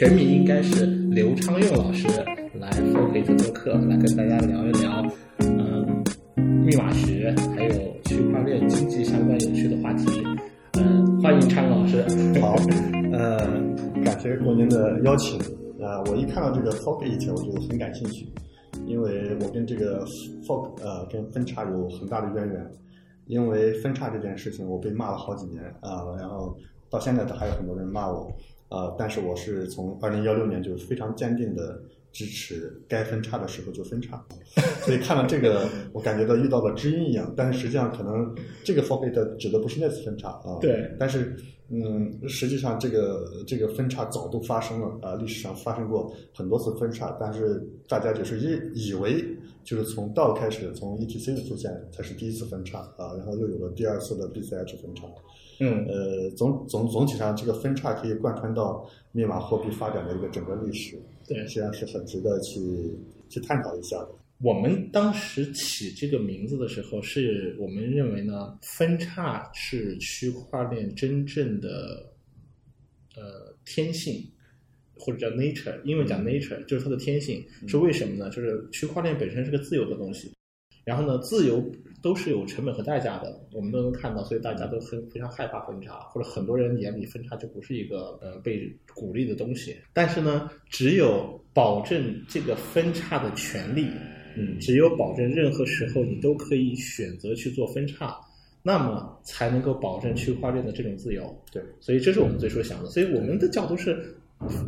全名应该是刘昌佑老师来 f o c 做客，来跟大家聊一聊，嗯，密码学还有区块链经济相关有趣的话题。嗯，欢迎昌老师。好，呃，感谢过您的邀请。啊，我一看到这个 f o c It，我就很感兴趣，因为我跟这个 Fork 呃跟分叉有很大的渊源。因为分叉这件事情，我被骂了好几年啊，然后到现在都还有很多人骂我啊，但是我是从二零幺六年就非常坚定的支持该分叉的时候就分叉，所以看了这个，我感觉到遇到了知音一样，但是实际上可能这个 fork 指的不是那次分叉啊，对，但是嗯，实际上这个这个分叉早都发生了啊，历史上发生过很多次分叉，但是大家就是以以为。就是从道开始，从 ETC 的出现才是第一次分叉啊，然后又有了第二次的 BCH 分叉。嗯，呃，总总总体上，这个分叉可以贯穿到密码货币发展的一个整个历史。对，实际上是很值得去去探讨一下的。我们当时起这个名字的时候，是我们认为呢，分叉是区块链真正的呃天性。或者叫 nature，因为讲 nature 就是它的天性，是为什么呢？就是区块链本身是个自由的东西，然后呢，自由都是有成本和代价的，我们都能看到，所以大家都很非常害怕分叉，或者很多人眼里分叉就不是一个呃被鼓励的东西。但是呢，只有保证这个分叉的权利，嗯，只有保证任何时候你都可以选择去做分叉，那么才能够保证区块链的这种自由。对，所以这是我们最初想的，所以我们的角度是。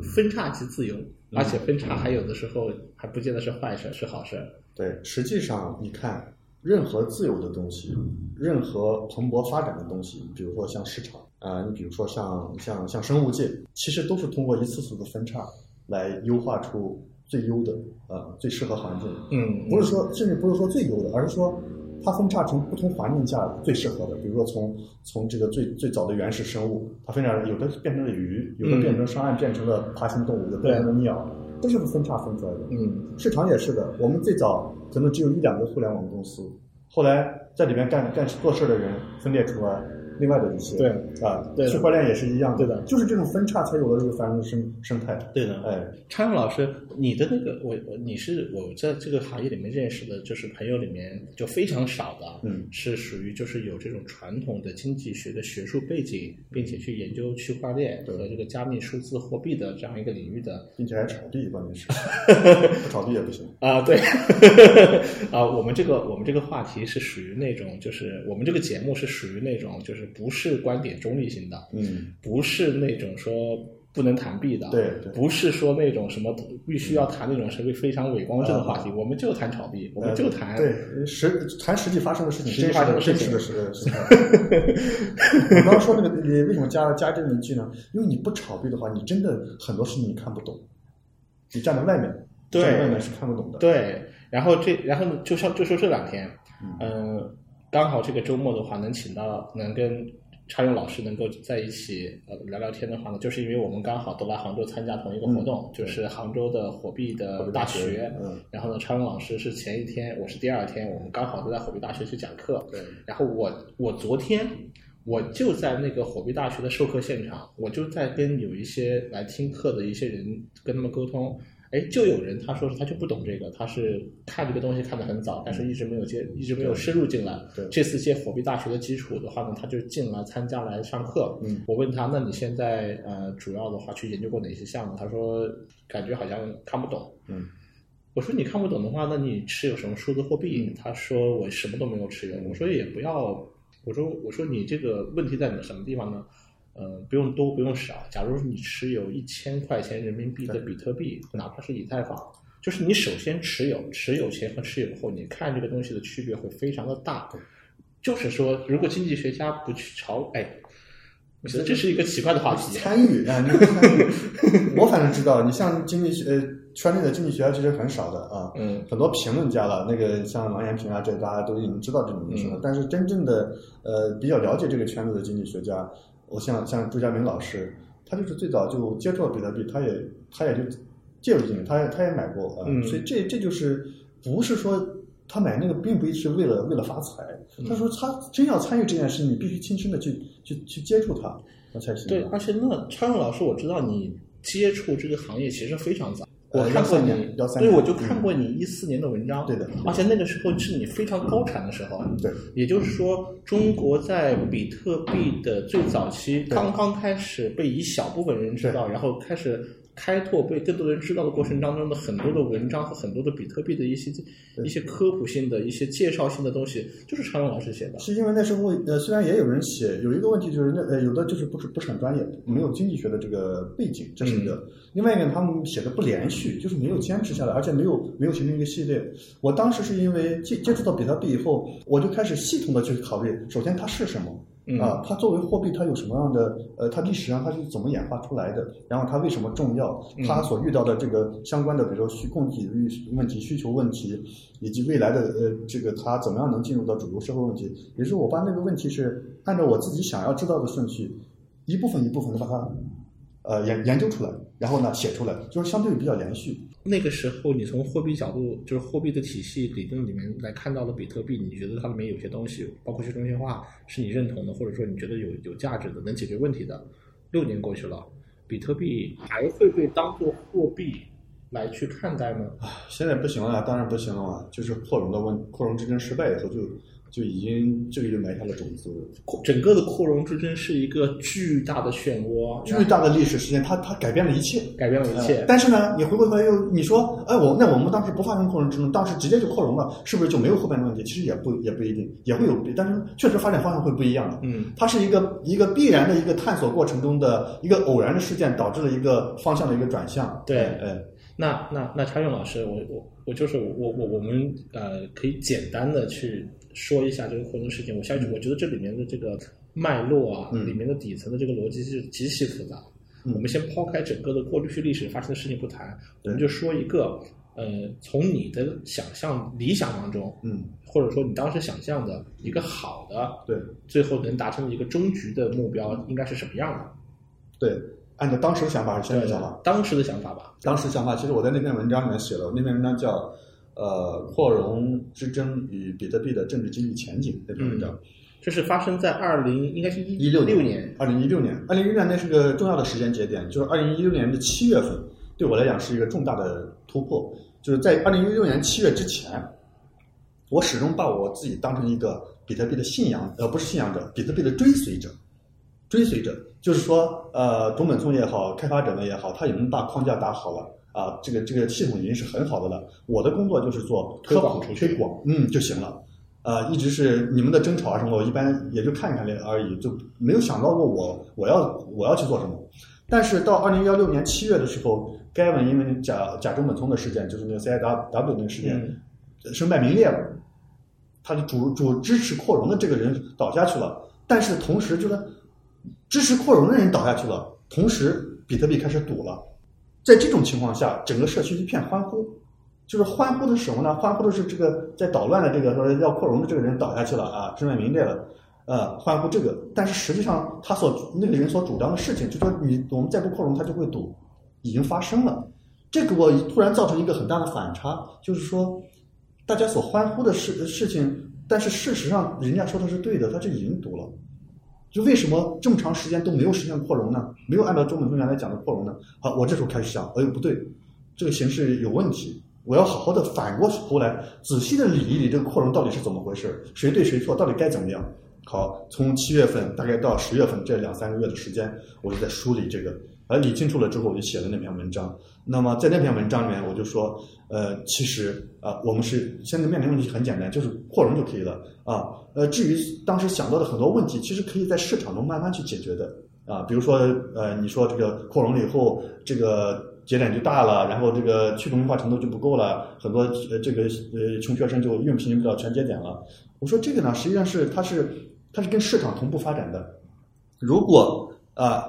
分叉即自由，而且分叉还有的时候还不见得是坏事，是好事。对，实际上你看，任何自由的东西，任何蓬勃发展的东西，比如说像市场啊，你比如说像像像生物界，其实都是通过一次次的分叉来优化出最优的啊，最适合环境。嗯，不是说，甚至不是说最优的，而是说。它分叉成不同环境下最适合的，比如说从从这个最最早的原始生物，它分叉有的变成了鱼，有的变成上岸变成了爬行动物，有的变成了鸟，这就是分叉分出来的。嗯，市场也是的，我们最早可能只有一两个互联网公司，后来在里面干干做事的人分裂出来。另外的一些对啊，对区块链也是一样，对的，就是这种分叉才有了这个繁荣的生生态。对的，哎，昌勇老师，你的那个我我你是我在这个行业里面认识的，就是朋友里面就非常少的，嗯，是属于就是有这种传统的经济学的学术背景，并且去研究区块链和这个加密数字货币的这样一个领域的，并且还炒币，关键是 不炒币也不行啊。对，啊，我们这个我们这个话题是属于那种，就是我们这个节目是属于那种就是。不是观点中立性的，嗯，不是那种说不能谈币的，对，不是说那种什么必须要谈那种什么非常伪光正的话题，我们就谈炒币，我们就谈对实谈实际发生的事情，实际发生的事情的事情。我刚刚说那个，你为什么加加这么一句呢？因为你不炒币的话，你真的很多事情你看不懂，你站在外面，站在外面是看不懂的。对，然后这，然后就像就说这两天，嗯。刚好这个周末的话，能请到能跟常勇老师能够在一起呃聊聊天的话呢，就是因为我们刚好都来杭州参加同一个活动，就是杭州的火币的大学。嗯。然后呢，常勇老师是前一天，我是第二天，我们刚好都在火币大学去讲课。对。然后我我昨天我就在那个火币大学的授课现场，我就在跟有一些来听课的一些人跟他们沟通。哎，就有人他说是他就不懂这个，他是看这个东西看得很早，但是一直没有接，一直没有深入进来。对，这次接火币大学的基础的话呢，他就进来参加来上课。嗯，我问他，那你现在呃主要的话去研究过哪些项目？他说感觉好像看不懂。嗯，我说你看不懂的话，那你持有什么数字货币？他说我什么都没有持有。我说也不要，我说我说你这个问题在什么地方呢？嗯，不用多，不用少。假如你持有一千块钱人民币的比特币，哪怕是以太坊，就是你首先持有，持有前和持有后，你看这个东西的区别会非常的大。就是说，如果经济学家不去炒，哎，我觉得这是一个奇怪的话题。参与啊，我反正知道，你像经济学呃圈内的经济学家其实很少的啊，嗯，很多评论家了，那个像王延平啊，这大家都已经知道这种东西了。但是真正的呃比较了解这个圈子的经济学家。我像像朱家明老师，他就是最早就接触了比特币，他也他也就介入进去，他也他也买过啊，所以这这就是不是说他买那个并不是为了为了发财。他说他真要参与这件事，你必须亲身的去去去接触它，那才行。对，而且那超勇老师，我知道你接触这个行业其实非常早。我呃看过你13年，13对，我就看过你一四年的文章，对的而且那个时候是你非常高产的时候，对，也就是说，中国在比特币的最早期刚刚开始被一小部分人知道，然后开始开拓被更多人知道的过程当中的很多的文章和很多的比特币的一些一些科普性的一些介绍性的东西，就是常勇老师写的。是因为那时候呃，虽然也有人写，有一个问题就是那呃，有的就是不是不是很专业，没有经济学的这个背景，这是一个。另外一个，他们写的不连续，就是没有坚持下来，而且没有没有形成一个系列。我当时是因为接接触到比特币以后，我就开始系统的去考虑，首先它是什么。嗯啊，它作为货币，它有什么样的呃，它历史上它是怎么演化出来的？然后它为什么重要？它所遇到的这个相关的，比如说需供给率问题、需求问题，以及未来的呃这个它怎么样能进入到主流社会问题，也就是我把那个问题是按照我自己想要知道的顺序，一部分一部分的把它呃研研究出来，然后呢写出来，就是相对比较连续。那个时候，你从货币角度，就是货币的体系理论里面来看到的比特币，你觉得它里面有些东西，包括去中心化，是你认同的，或者说你觉得有有价值的，能解决问题的。六年过去了，比特币还会被当做货币来去看待吗？啊现在不行了，当然不行了嘛，就是扩容的问扩容之争失败以后就就已经这个就埋下了种子。扩整个的扩容之争是一个巨大的漩涡，巨大的历史事件，它它改变了一切。改变了一切呃。但是呢，你回过头来又你说，哎，我那我们当时不发生扩容之争，当时直接就扩容了，是不是就没有后边的问题？其实也不也不一定，也会有，但是确实发展方向会不一样的。嗯，它是一个一个必然的一个探索过程中的一个偶然的事件，导致了一个方向的一个转向。对哎，那那那查勇老师，我我我就是我我我们呃可以简单的去说一下这个活动事情。我相信，我觉得这里面的这个脉络啊，嗯里面的底层的这个逻辑是极其复杂。嗯我们先抛开整个的过去历史发生的事情不谈，我们就说一个呃，从你的想象理想当中，嗯，或者说你当时想象的一个好的，对最后能达成的一个终局的目标应该是什么样的？对，按照当时的想法还是现在的想法。当时的想法吧。当时想法，其实我在那篇文章里面写了，那篇文章叫呃“扩容之争与比特币的政治经济前景”那篇文章。这是发生在二零，应该是一16六年，二零一六年，二零一六年那是个重要的时间节点，就是二零一六年的七月份，对我来讲是一个重大的突破。就是在二零一六年七月之前，我始终把我自己当成一个比特币的信仰，呃，不是信仰者，比特币的追随者。追随者就是说，呃，中本聪也好，开发者们也好，他已经把框架打好了啊，这个这个系统已经是很好的了。我的工作就是做推科普广推广，嗯就行了。呃，一直是你们的争吵啊什么，我一般也就看一看而已，就没有想到过我我要我要去做什么。但是到二零幺六年七月的时候，该文因为假假中本聪的事件，就是那个 CIW 那个事件，嗯身败名裂了。他的主主支持扩容的这个人倒下去了，但是同时就是支持扩容的人倒下去了，同时比特币开始堵了。在这种情况下，整个社区一片欢呼，就是欢呼的是什么呢？欢呼的是这个在捣乱的这个说要扩容的这个人倒下去了啊，身败名裂了，呃，欢呼这个。但是实际上他所那个人所主张的事情，就说你我们再不扩容，它就会堵，已经发生了。这给我突然造成一个很大的反差，就是说，大家所欢呼的事事情，但是事实上人家说的是对的，它就已经堵了。就为什么这么长时间都没有实现扩容呢？没有按照中本聪原来讲的扩容呢？好，我这时候开始想，哎呦不对，这个形式有问题，我要好好的反过头来仔细的理一理这个扩容到底是怎么回事，谁对谁错，到底该怎么样？好，从七月份大概到十月份这两三个月的时间，我就在梳理这个，而理清楚了之后，我就写了那篇文章。那么在那篇文章里面，我就说，呃，其实啊、我们是现在面临问题很简单，就是扩容就可以了啊。呃，至于当时想到的很多问题，其实可以在市场中慢慢去解决的啊。比如说，呃，你说这个扩容了以后，这个节点就大了，然后这个去中心化程度就不够了，很多呃这个呃穷学生就用频不到全节点了。我说这个呢，实际上是它是它是跟市场同步发展的。如果啊、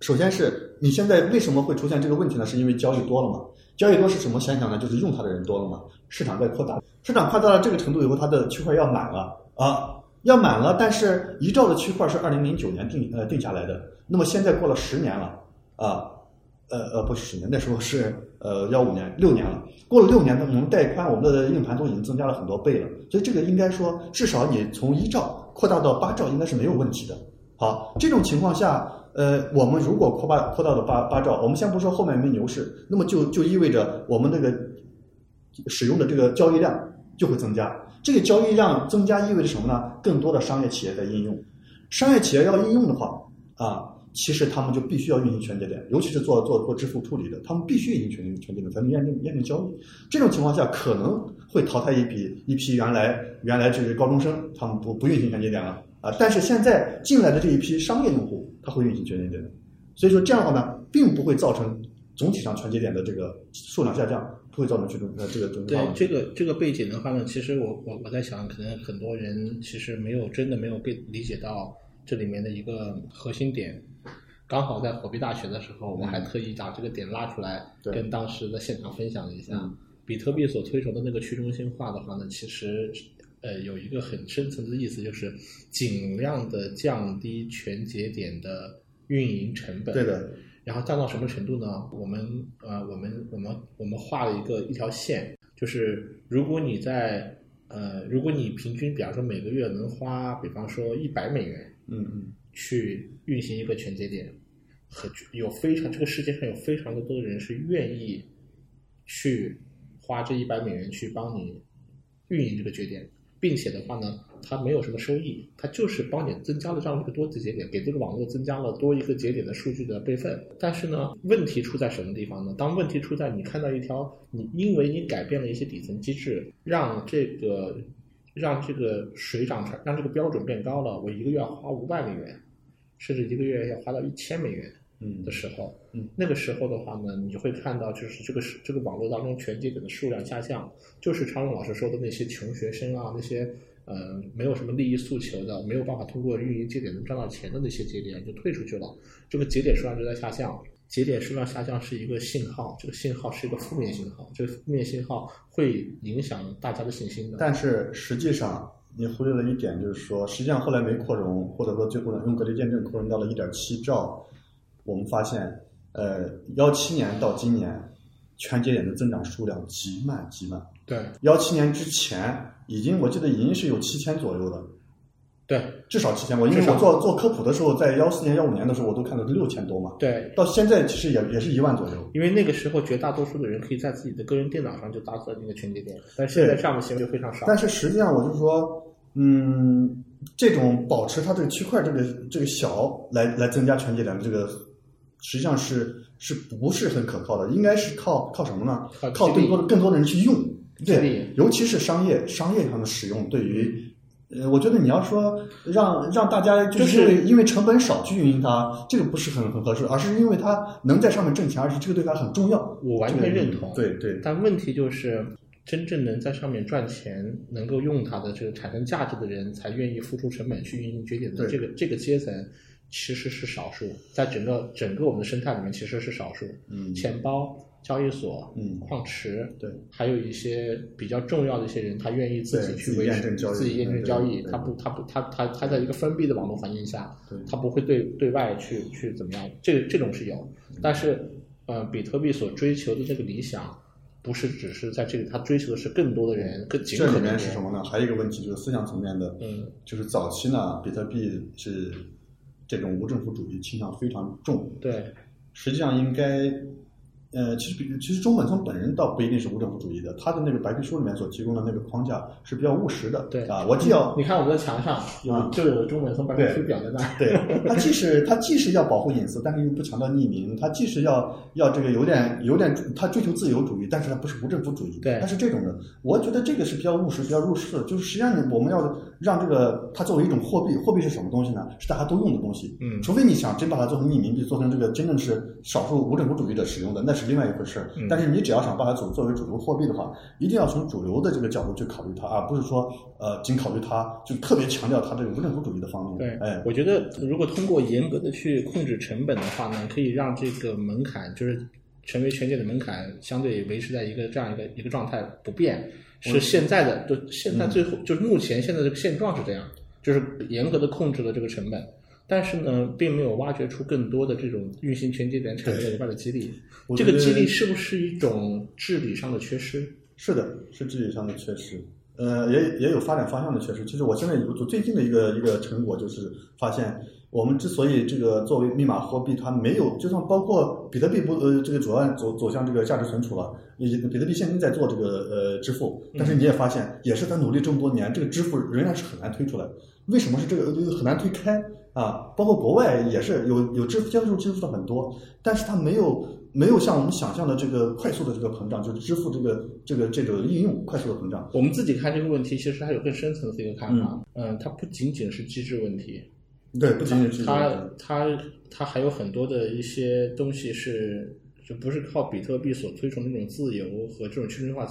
首先是你现在为什么会出现这个问题呢？是因为交易多了嘛？交易多是什么现象呢？就是用它的人多了嘛，市场在扩大，市场扩大到这个程度以后，它的区块要满了啊，要满了。但是一兆的区块是二零零九年定呃定下来的，那么现在过了十年了啊，呃呃，不是十年，那时候是呃幺五年，六年了。过了六年，我们带宽，我们的硬盘都已经增加了很多倍了。所以这个应该说，至少你从一兆扩大到八兆，应该是没有问题的。好，这种情况下，呃，我们如果扩八扩到了八八兆，我们先不说后面没牛市，那么就就意味着我们那个使用的这个交易量就会增加。这个交易量增加意味着什么呢？更多的商业企业在应用，商业企业要应用的话啊。其实他们就必须要运行全节点，尤其是做做做支付处理的，他们必须运行全全节点才能验证验证交易。这种情况下可能会淘汰一批一批原来原来这个高中生，他们不不运行全节点了啊。但是现在进来的这一批商业用户，他会运行全节点的。所以说这样的话呢，并不会造成总体上全节点的这个数量下降，不会造成这种呃这个对这个这个背景的话呢，其实我我我在想，可能很多人其实没有真的没有被理解到这里面的一个核心点。刚好在火币大学的时候，我还特意把这个点拉出来，跟当时的现场分享了一下。比特币所推崇的那个去中心化的话呢，其实呃有一个很深层的意思，就是尽量的降低全节点的运营成本。对的。然后降到什么程度呢？我们呃我们我们我们画了一个一条线，就是如果你在呃如果你平均比方说每个月能花比方说一百美元，嗯嗯。去运行一个全节点，和有非常这个世界上有非常的多的人是愿意去花这一百美元去帮你运营这个节点，并且的话呢，它没有什么收益，它就是帮你增加了这样一个多级节点，给这个网络增加了多一个节点的数据的备份。但是呢，问题出在什么地方呢？当问题出在你看到一条，你因为你改变了一些底层机制，让这个让这个水涨船，让这个标准变高了，我一个月要花五百美元。甚至一个月要花到一千美元，嗯的时候，嗯，那个时候的话呢，你就会看到，就是这个是这个网络当中全节点的数量下降，就是常荣老师说的那些穷学生啊，那些呃没有什么利益诉求的，没有办法通过运营节点能赚到钱的那些节点就退出去了，这个节点数量就在下降，节点数量下降是一个信号，这个信号是一个负面信号，这个负面信号会影响大家的信心的。但是实际上。你忽略了一点，就是说，实际上后来没扩容，或者说最后呢用隔离见证扩容到了一点七兆。我们发现，呃，幺七年到今年，全节点的增长数量极慢极慢。对，幺七年之前已经，我记得已经是有七千左右的。对，至少七千。我因为我做做科普的时候，在幺四年、幺五年的时候，我都看到是六千多嘛。对，到现在其实也也是一万左右。因为那个时候绝大多数的人可以在自己的个人电脑上就搭设那个全节点，但现在这样的行为就非常少。但是实际上，我就是说。嗯，这种保持它这个区块这个这个小来来增加全节点的这个，实际上是是不是很可靠的？应该是靠靠什么呢？靠更多的更多的人去用，对，尤其是商业商业上的使用。对于，呃，我觉得你要说让让大家就是因为成本少去运营它，这个不是很很合适，而是因为它能在上面挣钱，而且这个对它很重要。我完全认同。对对。但问题就是。真正能在上面赚钱、能够用它的这个产生价值的人，才愿意付出成本去运营节点的这个这个阶层，其实是少数，在整个整个我们的生态里面其实是少数。嗯，钱包、交易所、嗯，矿池，对，还有一些比较重要的一些人，他愿意自己去维持自己验证交易，他不他不他他他在一个封闭的网络环境下，他不会对对外去去怎么样，这这种是有，但是呃，比特币所追求的这个理想。不是只是在这里，他追求的是更多的人，更这里面是什么呢？还有一个问题就是思想层面的，嗯，就是早期呢，比特币是这种无政府主义倾向非常重，对，实际上应该。呃，其实比其实中本聪本人倒不一定是无政府主义的，他的那个白皮书里面所提供的那个框架是比较务实的。对啊，我既要你看我们的墙上有就有中本聪白皮书表在那。对，他既是他既是要保护隐私，但是又不强调匿名；他既是要要这个有点有点他追求自由主义，但是他不是无政府主义。对，他是这种的。我觉得这个是比较务实、比较入世的。就是实际上我们要让这个它作为一种货币，货币是什么东西呢？是大家都用的东西。嗯。除非你想真把它做成匿名币，做成这个真正是少数无政府主义者使用的，那是另外一回事。但是你只要想把它作作为主流货币的话，一定要从主流的这个角度去考虑它，而不是说呃仅考虑它，就特别强调它这个无政府主义的方面。对，哎，我觉得如果通过严格的去控制成本的话呢，可以让这个门槛就是成为全界的门槛相对维持在一个这样一个一个状态不变，是现在的就现在最后就是目前现在这个现状是这样，就是严格的控制了这个成本。但是呢，并没有挖掘出更多的这种运行全节点产业链以外的激励。这个激励是不是一种治理上的缺失？是的，是治理上的缺失，呃，也也有发展方向的缺失。其实我现在有最近的一个一个成果就是发现，我们之所以这个作为密码货币，它没有，就算包括比特币不呃这个主要走走向这个价值存储了，也比特币现金在做这个呃支付，但是你也发现，也是在努力这么多年，这个支付仍然是很难推出来。为什么是这个呃很难推开啊？包括国外也是有有支付接受支付的很多，但是它没有没有像我们想象的这个快速的这个膨胀，就是支付这个这个这个应用快速的膨胀。我们自己看这个问题，其实还有更深层次一个看法。嗯，它不仅仅是机制问题，对，不仅仅是这它个它它还有很多的一些东西是就不是靠比特币所推崇的这种自由和这种去中心化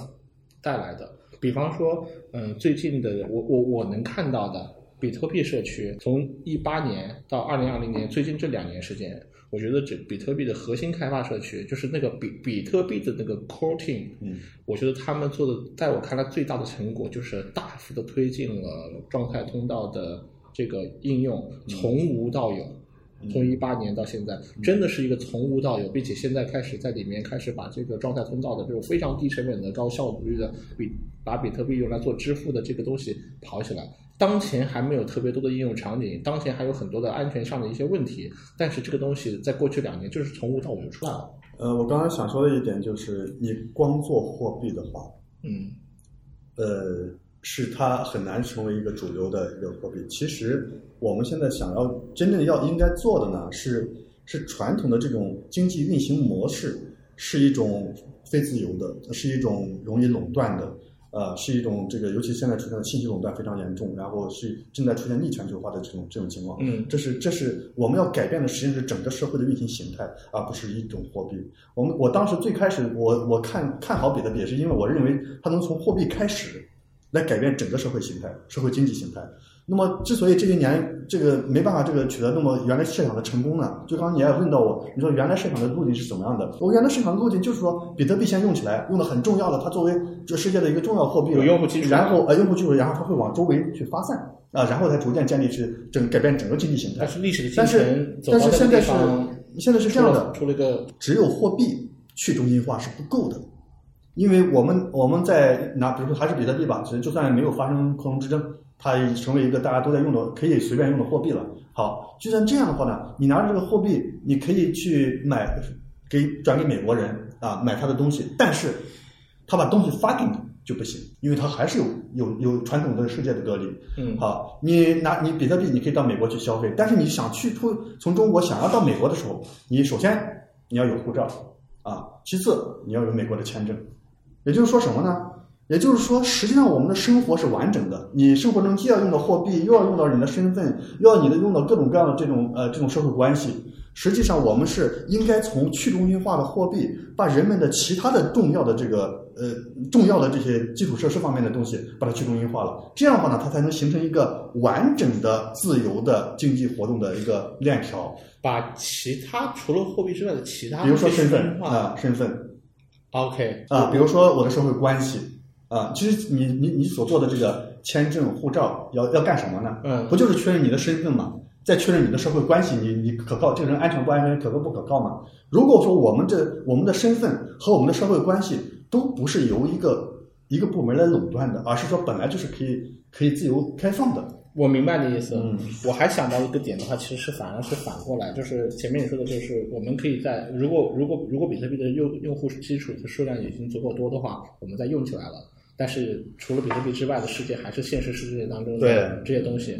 带来的。比方说，嗯，最近的我我我能看到的比特币社区，从一八年到二零二零年，最近这两年时间，我觉得这比特币的核心开发社区，就是那个比比特币的那个 core team，嗯，我觉得他们做的，在我看来最大的成果就是大幅的推进了状态通道的这个应用，从无到有。从一八年到现在，真的是一个从无到有，并且现在开始在里面开始把这个状态通道的这种非常低成本的、高效率的比把比特币用来做支付的这个东西跑起来。当前还没有特别多的应用场景，当前还有很多的安全上的一些问题，但是这个东西在过去两年就是从无到有就出来了。呃，我刚刚想说的一点就是，你光做货币的话，嗯呃，是它很难成为一个主流的一个货币。其实我们现在想要真正要应该做的呢，是是传统的这种经济运行模式是一种非自由的，是一种容易垄断的。呃，是一种这个，尤其现在出现的信息垄断非常严重，然后是正在出现逆全球化的这种这种情况。嗯这是这是我们要改变的，实际上是整个社会的运行形态，而不是一种货币。我们我当时最开始我我看看好比特币，也是因为我认为它能从货币开始来改变整个社会形态、社会经济形态。那么，之所以这些年这个没办法这个取得那么原来设想的成功呢？就刚刚你也问到我，你说原来设想的路径是怎么样的？我原来设想的路径就是说，比特币先用起来，用的很重要的，它作为这世界的一个重要货币了，有用户基础然后呃用户基础，然后它会往周围去发散啊，然后才逐渐建立去整改变整个经济形态但。是历史的进但是程走但是现在是，现在是这样的，出了一个只有货币去中心化是不够的，因为我们我们在拿，比如说还是比特币吧，其实就算没有发生克隆之争，它已成为一个大家都在用的、可以随便用的货币了。好，就算这样的话呢，你拿着这个货币，你可以去买，给转给美国人啊，买他的东西，但是他把东西发给你就不行，因为他还是有有有传统的世界的隔离。嗯好，你拿你比特币，你可以到美国去消费，但是你想去出从中国想要到美国的时候，你首先你要有护照啊，其次你要有美国的签证。也就是说什么呢？也就是说，实际上我们的生活是完整的。你生活中既要用到货币，又要用到你的身份，又要你的用到各种各样的这种呃这种社会关系。实际上，我们是应该从去中心化的货币，把人们的其他的重要的这个呃重要的这些基础设施方面的东西，把它去中心化了。这样的话呢，它才能形成一个完整的、自由的经济活动的一个链条。把其他除了货币之外的其他比如说身份化啊、身份 OK 啊，比如说我的社会关系啊，其实你你你所做的这个签证、护照要要干什么呢？嗯不就是确认你的身份吗？再确认你的社会关系，你你可靠，这个人安全不安全，可靠不可靠嘛？如果说我们这我们的身份和我们的社会关系都不是由一个一个部门来垄断的，而是说本来就是可以可以自由开放的。我明白你意思。嗯我还想到一个点的话，其实是反而是反过来，就是前面你说的，就是我们可以在如果如果如果比特币的用用户基础的数量已经足够多的话，我们再用起来了。但是除了比特币之外的世界，还是现实世界当中的对这些东西。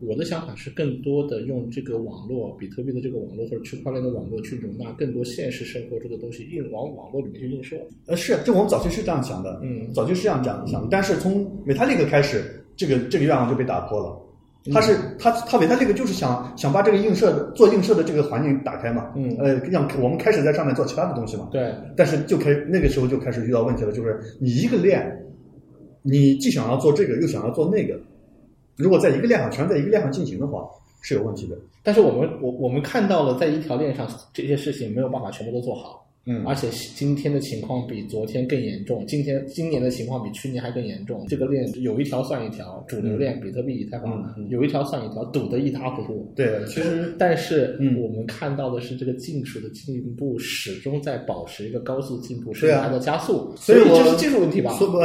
我的想法是更多的用这个网络，比特币的这个网络或者区块链的网络去容纳更多现实生活中的东西，硬往网络里面去映射。呃，是，这我们早期是这样想的，嗯早期是这样讲想的，但是从 Vitalik 开始，这个这个愿望就被打破了。他是他他 Vitalik 就是想想把这个映射的做映射的这个环境打开嘛，嗯呃，让我们开始在上面做其他的东西嘛，对，但是就开那个时候就开始遇到问题了，就是你一个链，你既想要做这个，又想要做那个，如果在一个链上全在一个链上进行的话，是有问题的。但是我们我我们看到了，在一条链上这些事情没有办法全部都做好。嗯而且今天的情况比昨天更严重，今天今年的情况比去年还更严重。这个链有一条算一条，主流链比特币、以太坊、有一条算一条，堵得一塌糊涂。对，其实但是嗯我们看到的是，这个技术的进步始终在保持一个高速进步，对啊甚至还在加速。所以我这是技术问题吧？说不不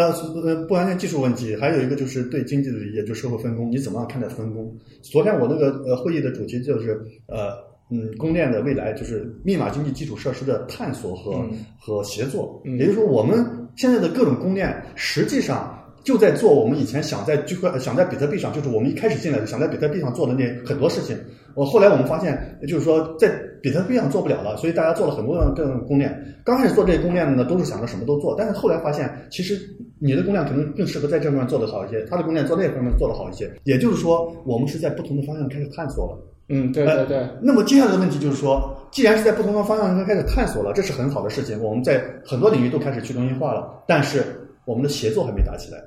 呃不完全技术问题，还有一个就是对经济的理解，就社会分工，你怎么样看待分工？昨天我那个呃会议的主题就是呃嗯供链的未来，就是密码经济基础设施的探索和、嗯和协作。嗯也就是说，我们现在的各种供链实际上。就在做我们以前想在区块想在比特币上，就是我们一开始进来想在比特币上做的那很多事情。我后来我们发现，就是说在比特币上做不了了，所以大家做了很多的各种公链。刚开始做这些公链呢，都是想着什么都做，但是后来发现，其实你的供链可能更适合在这方面做得好一些，他的供链做那方面做得好一些。也就是说，我们是在不同的方向开始探索了。嗯，对对对，呃那么接下来的问题就是说，既然是在不同的方向上开始探索了，这是很好的事情。我们在很多领域都开始去中心化了，但是我们的协作还没打起来。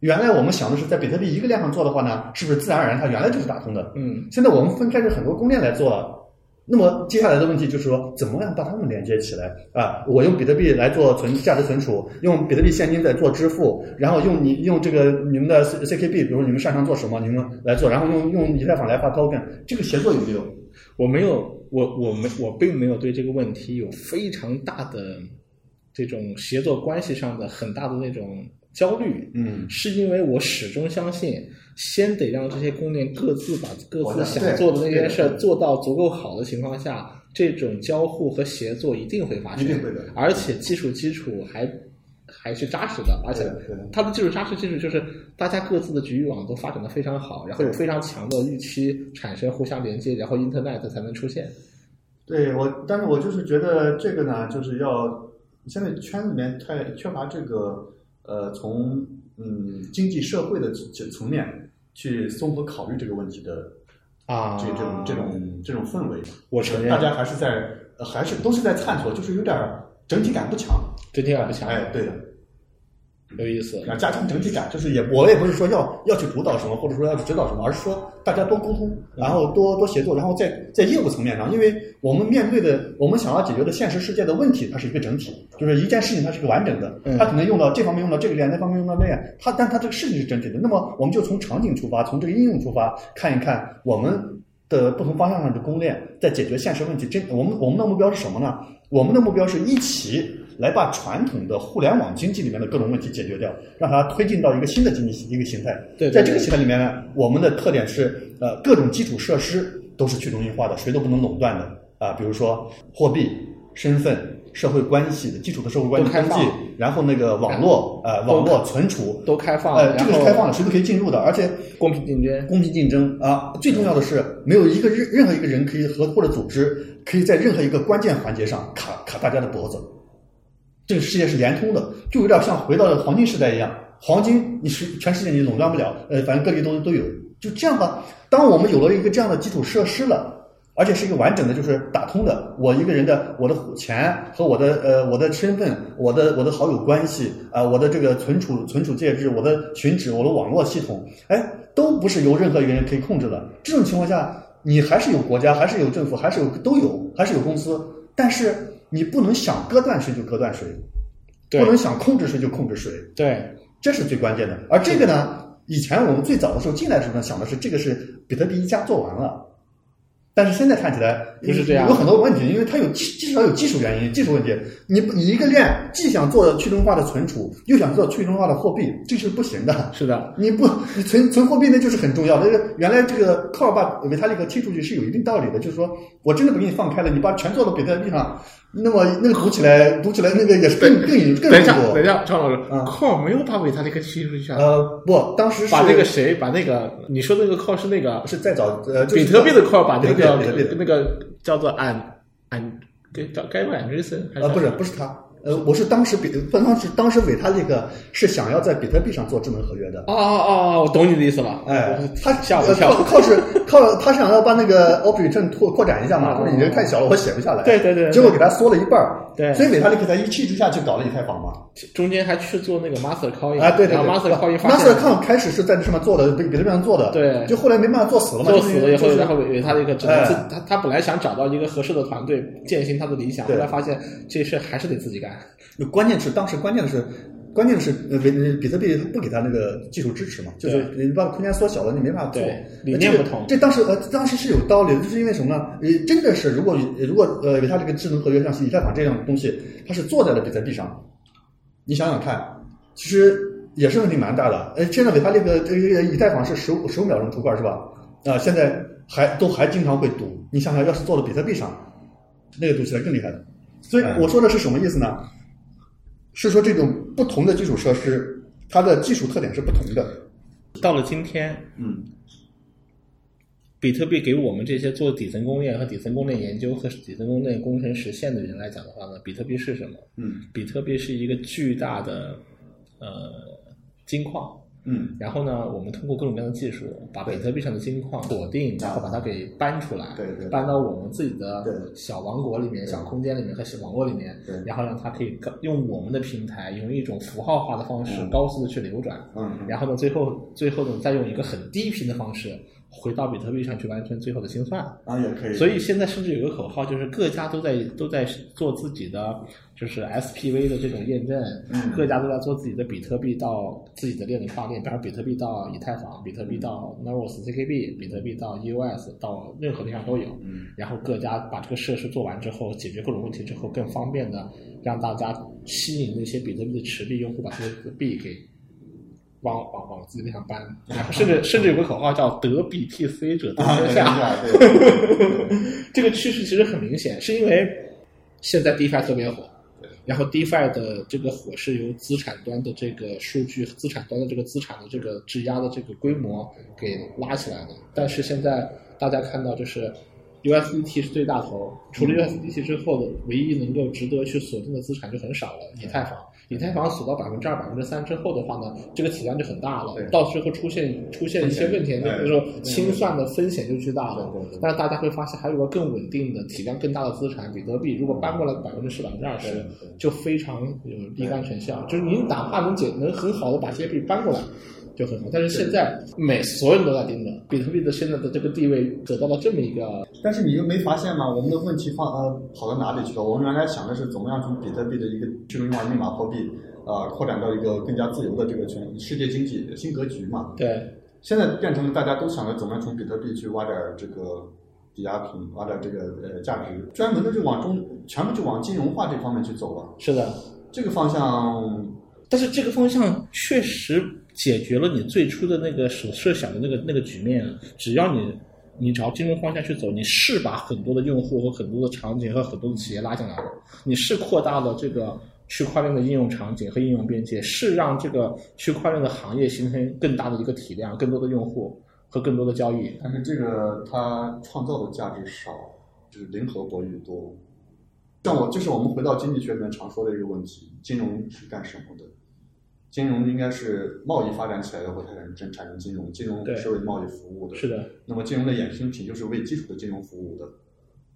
原来我们想的是在比特币一个链上做的话呢，是不是自然而然它原来就是打通的？嗯现在我们分开着很多公链来做了。那么接下来的问题就是说，怎么样把它们连接起来啊？我用比特币来做存价值存储，用比特币现金在做支付，然后用你用这个你们的 C C K B，比如你们擅长做什么，你们来做，然后用用以太坊来发 token，这个协作有没有？我没有，我我没我并没有对这个问题有非常大的这种协作关系上的很大的那种焦虑。嗯。是因为我始终相信，先得让这些公链各自把各自想做的那件事儿做到足够好的情况下，这种交互和协作一定会发生，一定会的。而且技术基础还还是扎实的，而且它的技术扎实基础就是大家各自的局域网都发展的非常好，然后有非常强的预期产生互相连接，然后 Internet 才能出现。对我，但是我就是觉得这个呢，就是要现在圈里面太缺乏这个呃，从嗯经济社会的这层面去综合考虑这个问题的啊这这种这种这种氛围。我承认大家还是在呃还是都是在探索，就是有点儿整体感不强。整体感不强，哎，对的，有意思。啊加强整体感，就是也我也不是说要要去主导什么，或者说要去指导什么，而是说大家多沟通，然后多多协作，然后在在业务层面上，因为我们面对的我们想要解决的现实世界的问题，它是一个整体，就是一件事情它是个完整的，嗯它可能用到这方面用到这个链，那方面用到那样，它但它这个事情是整体的。那么我们就从场景出发，从这个应用出发，看一看我们的不同方向上的公链在解决现实问题。这我们我们的目标是什么呢？我们的目标是一起来把传统的互联网经济里面的各种问题解决掉，让它推进到一个新的经济一个形态。对对在这个形态里面呢，我们的特点是呃各种基础设施都是去中心化的，谁都不能垄断的啊、比如说货币、身份、社会关系的基础的社会关系都开放登记，然后那个网络呃网络存储。都开放，呃，这个是开放的，谁都可以进入的，而且公平竞争。公平竞争啊，最重要的是没有一个任任何一个人可以和或者组织可以在任何一个关键环节上卡卡大家的脖子。这个世界是连通的，就有点像回到了黄金时代一样。黄金你是全世界你垄断不了，呃，反正各地都都有。就这样吧，当我们有了一个这样的基础设施了，而且是一个完整的，就是打通的，我一个人的我的钱和我的呃我的身份，我的我的好友关系啊、我的这个存储存储介质，我的群址，我的网络系统，哎，都不是由任何一个人可以控制的。这种情况下，你还是有国家，还是有政府，还是有都有，还是有公司，但是你不能想割断谁就割断谁，不能想控制谁就控制谁。对，这是最关键的。而这个呢，以前我们最早的时候进来的时候呢，想的是这个是比特币一家做完了，但是现在看起来不是这样有很多问题，因为它有至至少有技术原因、技术问题。你你一个链既想做去中心化的存储，又想做去中心化的货币，这是不行的。是的，你不，你存存货币那就是很重要的。这个原来这个靠把维塔利克踢出去是有一定道理的，就是说我真的不给你放开了，你把全做到比特币上，那么那个读起来读起来那个也是更更更等一下，更多等一下，张老师嗯，Core 没有把维塔那个踢出去啊，呃，不，当时是把那个谁，把那个你说的那个 Core 是那个是再找呃，就是比特币的 Core 把那个那个叫做安安，该叫该不安瑞森还啊，不是不是他，呃，我是当时比当时当时维他利克是想要在比特币上做智能合约的。哦哦哦，我懂你的意思了。哎，他吓我一跳。靠是靠他想要把那个 o p e r a t n 扩扩展一下嘛，说你这太小了，我写不下来。对对对。结果给他缩了一半儿。对。所以维他利克在一气之下去搞了以太坊嘛。中间还去做那个 Master Coin。啊，对对对。Master Coin。Master Coin 开始是在那上面做的，比比特币上做的。对。就后来没办法做死了嘛。做死了以后，然后维他利克只能自他他本来想找到一个合适的团队践行他的理想，后来发现这事还是得自己干。关键是当时关键的是，关键的是呃，比比特币不给他那个技术支持嘛，就是你把空间缩小了，你没法做。理念不同。这当时呃，当时是有道理的，就是因为什么呢？呃，真的是如果如果呃，给他这个智能合约像以太坊这样的东西，它是坐在了比特币上，你想想看，其实也是问题蛮大的。呃，现在维他这个这个以太坊是十五十五秒钟出块是吧？啊，现在还都还经常会堵。你想想，要是做到比特币上，那个堵起来更厉害的。所以我说的是什么意思呢？是说这种不同的基础设施，它的技术特点是不同的。到了今天，嗯，比特币给我们这些做底层工业和底层工业研究和底层工业工程实现的人来讲的话呢，比特币是什么？嗯，比特币是一个巨大的呃金矿。嗯，然后呢，我们通过各种各样的技术，把比特币上的金矿锁定，然后把它给搬出来，对对，搬到我们自己的小王国里面、小空间里面和小网络里面，对，然后让它可以用我们的平台，用一种符号化的方式，高速的去流转，嗯，然后呢，最后最后呢，再用一个很低频的方式。回到比特币上去完成最后的清算啊，也可以。所以现在甚至有个口号，就是各家都在都在做自己的，就是 SPV 的这种验证。嗯，各家都在做自己的比特币到自己的链的跨链，比方比特币到以太坊，比特币到 Nervos CKB，比特币到 EOS，到任何地方都有。嗯，然后各家把这个设施做完之后，解决各种问题之后，更方便的让大家吸引那些比特币的持币用户把这个币给。往往往自己那上搬，甚至甚至有个口号叫“得 BTC 者得天下”。这个趋势其实很明显，是因为现在 DeFi 特别火，然后 DeFi 的这个火是由资产端的这个数据、资产端的这个资产的这个质押的这个规模给拉起来的。但是现在大家看到，就是 USDT 是最大头，除了 USDT 之后的唯一能够值得去锁定的资产就很少了，以太坊。以太坊锁到百分之二、百分之三之后的话呢，这个体量就很大了。到时候出现出现一些问题，那比如说清算的风险就巨大了。但是大家会发现，还有个更稳定的、体量更大的资产——比特币。如果搬过来百分之十、百分之二十，就非常有立竿成效。就是您哪怕能解能很好的把这些币搬过来。就很好，但是现在每所有人都在盯着比特币的现在的这个地位得到了这么一个，但是你又没发现吗？我们的问题放呃跑到哪里去了？我们原来想的是怎么样从比特币的一个去中心化密码货币啊扩展到一个更加自由的这个全世界经济新格局嘛？对，现在变成了大家都想着怎么样从比特币去挖点这个抵押品，挖点这个呃价值，专门的就往中全部就往金融化这方面去走了。是的，这个方向，但是这个方向确实。解决了你最初的那个所设想的那个那个局面，只要你你朝金融方向去走，你是把很多的用户和很多的场景和很多的企业拉进来了，你是扩大了这个区块链的应用场景和应用边界，是让这个区块链的行业形成更大的一个体量、更多的用户和更多的交易。但是这个它创造的价值少，就是零和博弈多。像我，就是我们回到经济学里面常说的一个问题：金融是干什么的？金融应该是贸易发展起来的，会产生产生金融。金融是为贸易服务的。是的。那么金融的衍生品就是为基础的金融服务的，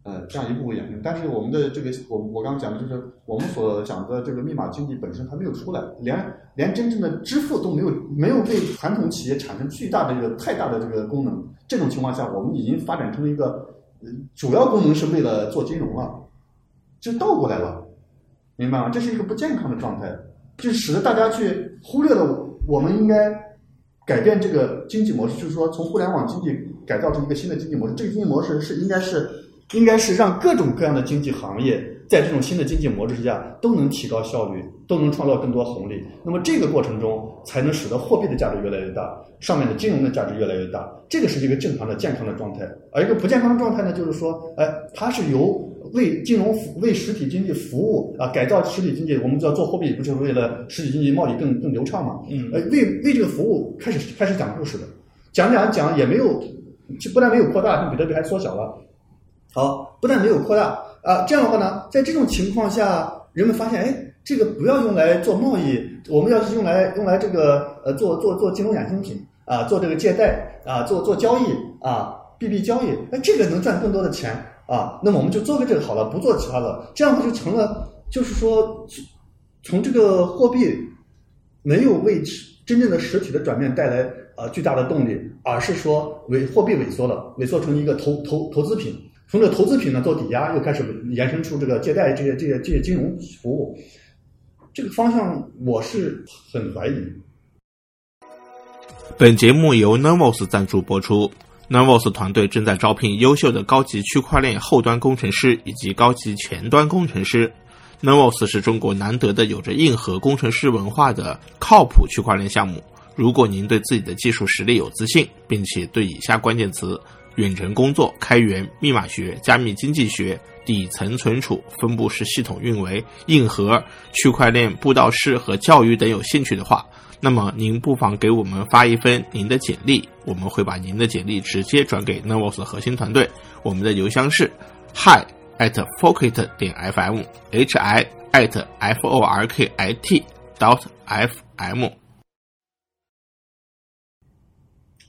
呃，这样一步步衍生。但是我们的这个，我我刚刚讲的就是我们所讲的这个密码经济本身还没有出来，连连真正的支付都没有，没有对传统企业产生巨大的这个太大的这个功能。这种情况下，我们已经发展成了一个主要功能是为了做金融了，就倒过来了，明白吗？这是一个不健康的状态。就使得大家去忽略了，我们应该改变这个经济模式，就是说从互联网经济改造成一个新的经济模式。这个经济模式是应该是应该是让各种各样的经济行业在这种新的经济模式之下都能提高效率，都能创造更多红利。那么这个过程中才能使得货币的价值越来越大，上面的金融的价值越来越大。这个是一个正常的健康的状态。而一个不健康的状态呢，就是说，哎，它是由为金融服为实体经济服务啊，改造实体经济，我们知道做货币不就是为了实体经济贸易更更流畅嘛？嗯，呃，为为这个服务开始开始讲故事的，讲讲讲也没有，不但没有扩大，像比特币还缩小了。好，不但没有扩大啊，这样的话呢，在这种情况下，人们发现，哎，这个不要用来做贸易，我们要是用来用来这个呃做做做金融衍生品啊，做这个借贷啊，做做交易啊币币交易，哎，这个能赚更多的钱啊，那么我们就做个这个好了，不做其他的，这样不就成了？就是说，从这个货币没有为真正的实体的转变带来呃巨大的动力，而是说萎货币萎缩了，萎缩成一个投投投资品。从这投资品呢做抵押，又开始延伸出这个借贷这些这些这些金融服务，这个方向我是很怀疑。本节目由 Novos 赞助播出。Nervos 团队正在招聘优秀的高级区块链后端工程师以及高级前端工程师。Nervos 是中国难得的有着硬核工程师文化的靠谱区块链项目。如果您对自己的技术实力有自信，并且对以下关键词。远程工作、开源、密码学、加密经济学、底层存储、分布式系统运维、硬核、区块链、布道师和教育等有兴趣的话，那么您不妨给我们发一份您的简历，我们会把您的简历直接转给 n e v o s 核心团队。我们的邮箱是 hi at forkit 点 fm，hi at f o r k i t dot f m。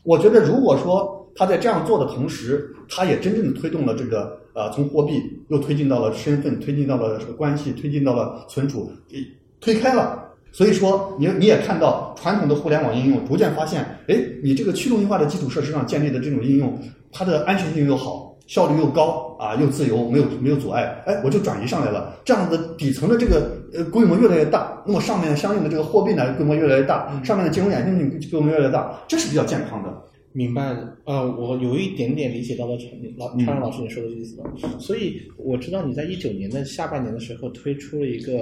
我觉得，如果说。他在这样做的同时，他也真正的推动了这个呃，从货币又推进到了身份，推进到了这个关系，推进到了存储，给推开了。所以说，你你也看到传统的互联网应用逐渐发现，哎，你这个去中心化的基础设施上建立的这种应用，它的安全性又好，效率又高啊，又自由，没有没有阻碍，哎，我就转移上来了。这样子底层的这个呃规模越来越大，那么上面相应的这个货币呢规模越来越大，上面的金融衍生品规模越来越大，这是比较健康的。明白，呃，我有一点点理解到了陈老陈老师你说的意思了，所以我知道你在一九年的下半年的时候推出了一个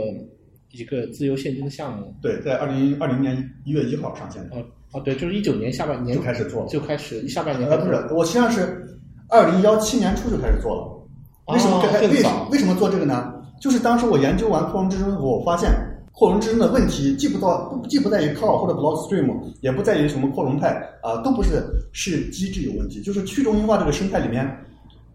一个自由现金的项目。对，在二零二零年一月一号上线的。哦哦，对，就是一九年下半年就开始做，就开始下半年。呃，不是，我实际上是二零幺七年初就开始做了。为什么？为什么？为什么做这个呢？就是当时我研究完扩容之后，我发现。扩容之争的问题既不到不既不在于 Core 或者 Blockstream，也不在于什么扩容派啊，都不是是机制有问题。就是去中心化这个生态里面，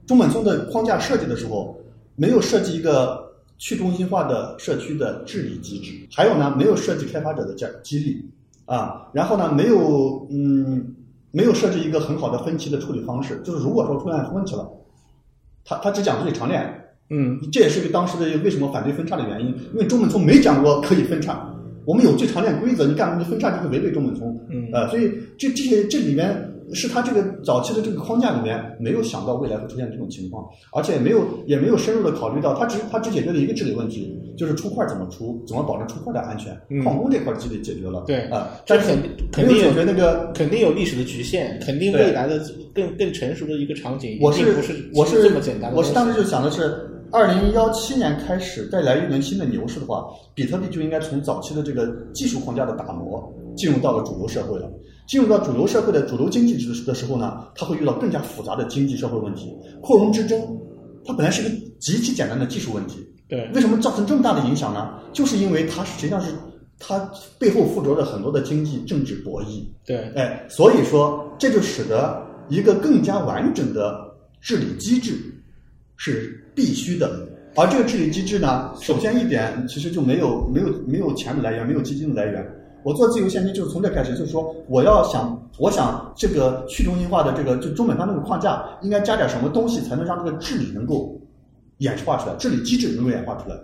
中本聪的框架设计的时候，没有设计一个去中心化的社区的治理机制，还有呢，没有设计开发者的奖激励啊，然后呢，没有嗯，没有设置一个很好的分期的处理方式。就是如果说出现问题了，他他只讲最长链。嗯，这也是个当时的为什么反对分叉的原因，因为中本聪没讲过可以分叉，我们有最长链规则，你干嘛你分叉就会违背中本聪，嗯，呃，所以这这些这里面是他这个早期的这个框架里面没有想到未来会出现这种情况，而且也没有也没有深入的考虑到，他只他只解决了一个治理问题，就是出块怎么出，怎么保证出块的安全，矿工这块基本解决了，对啊，但是肯定解决那个肯定有历史的局限，肯定未来的更更成熟的一个场景，我是不是我是这么简单，我是当时就想的是。二零幺七年开始再来一轮新的牛市的话，比特币就应该从早期的这个技术框架的打磨，进入到了主流社会了。进入到主流社会的主流经济的的时候呢，它会遇到更加复杂的经济社会问题。扩容之争，它本来是一个极其简单的技术问题，对，为什么造成这么大的影响呢？就是因为它实际上是它背后附着着很多的经济政治博弈，对，哎，所以说这就使得一个更加完整的治理机制是。必须的，而这个治理机制呢，首先一点其实就没有没有没有钱的来源，没有基金的来源。我做自由现金就是从这开始，就是说我要想，我想这个去中心化的这个就中本方那个框架应该加点什么东西，才能让这个治理能够演化出来，治理机制能够演化出来。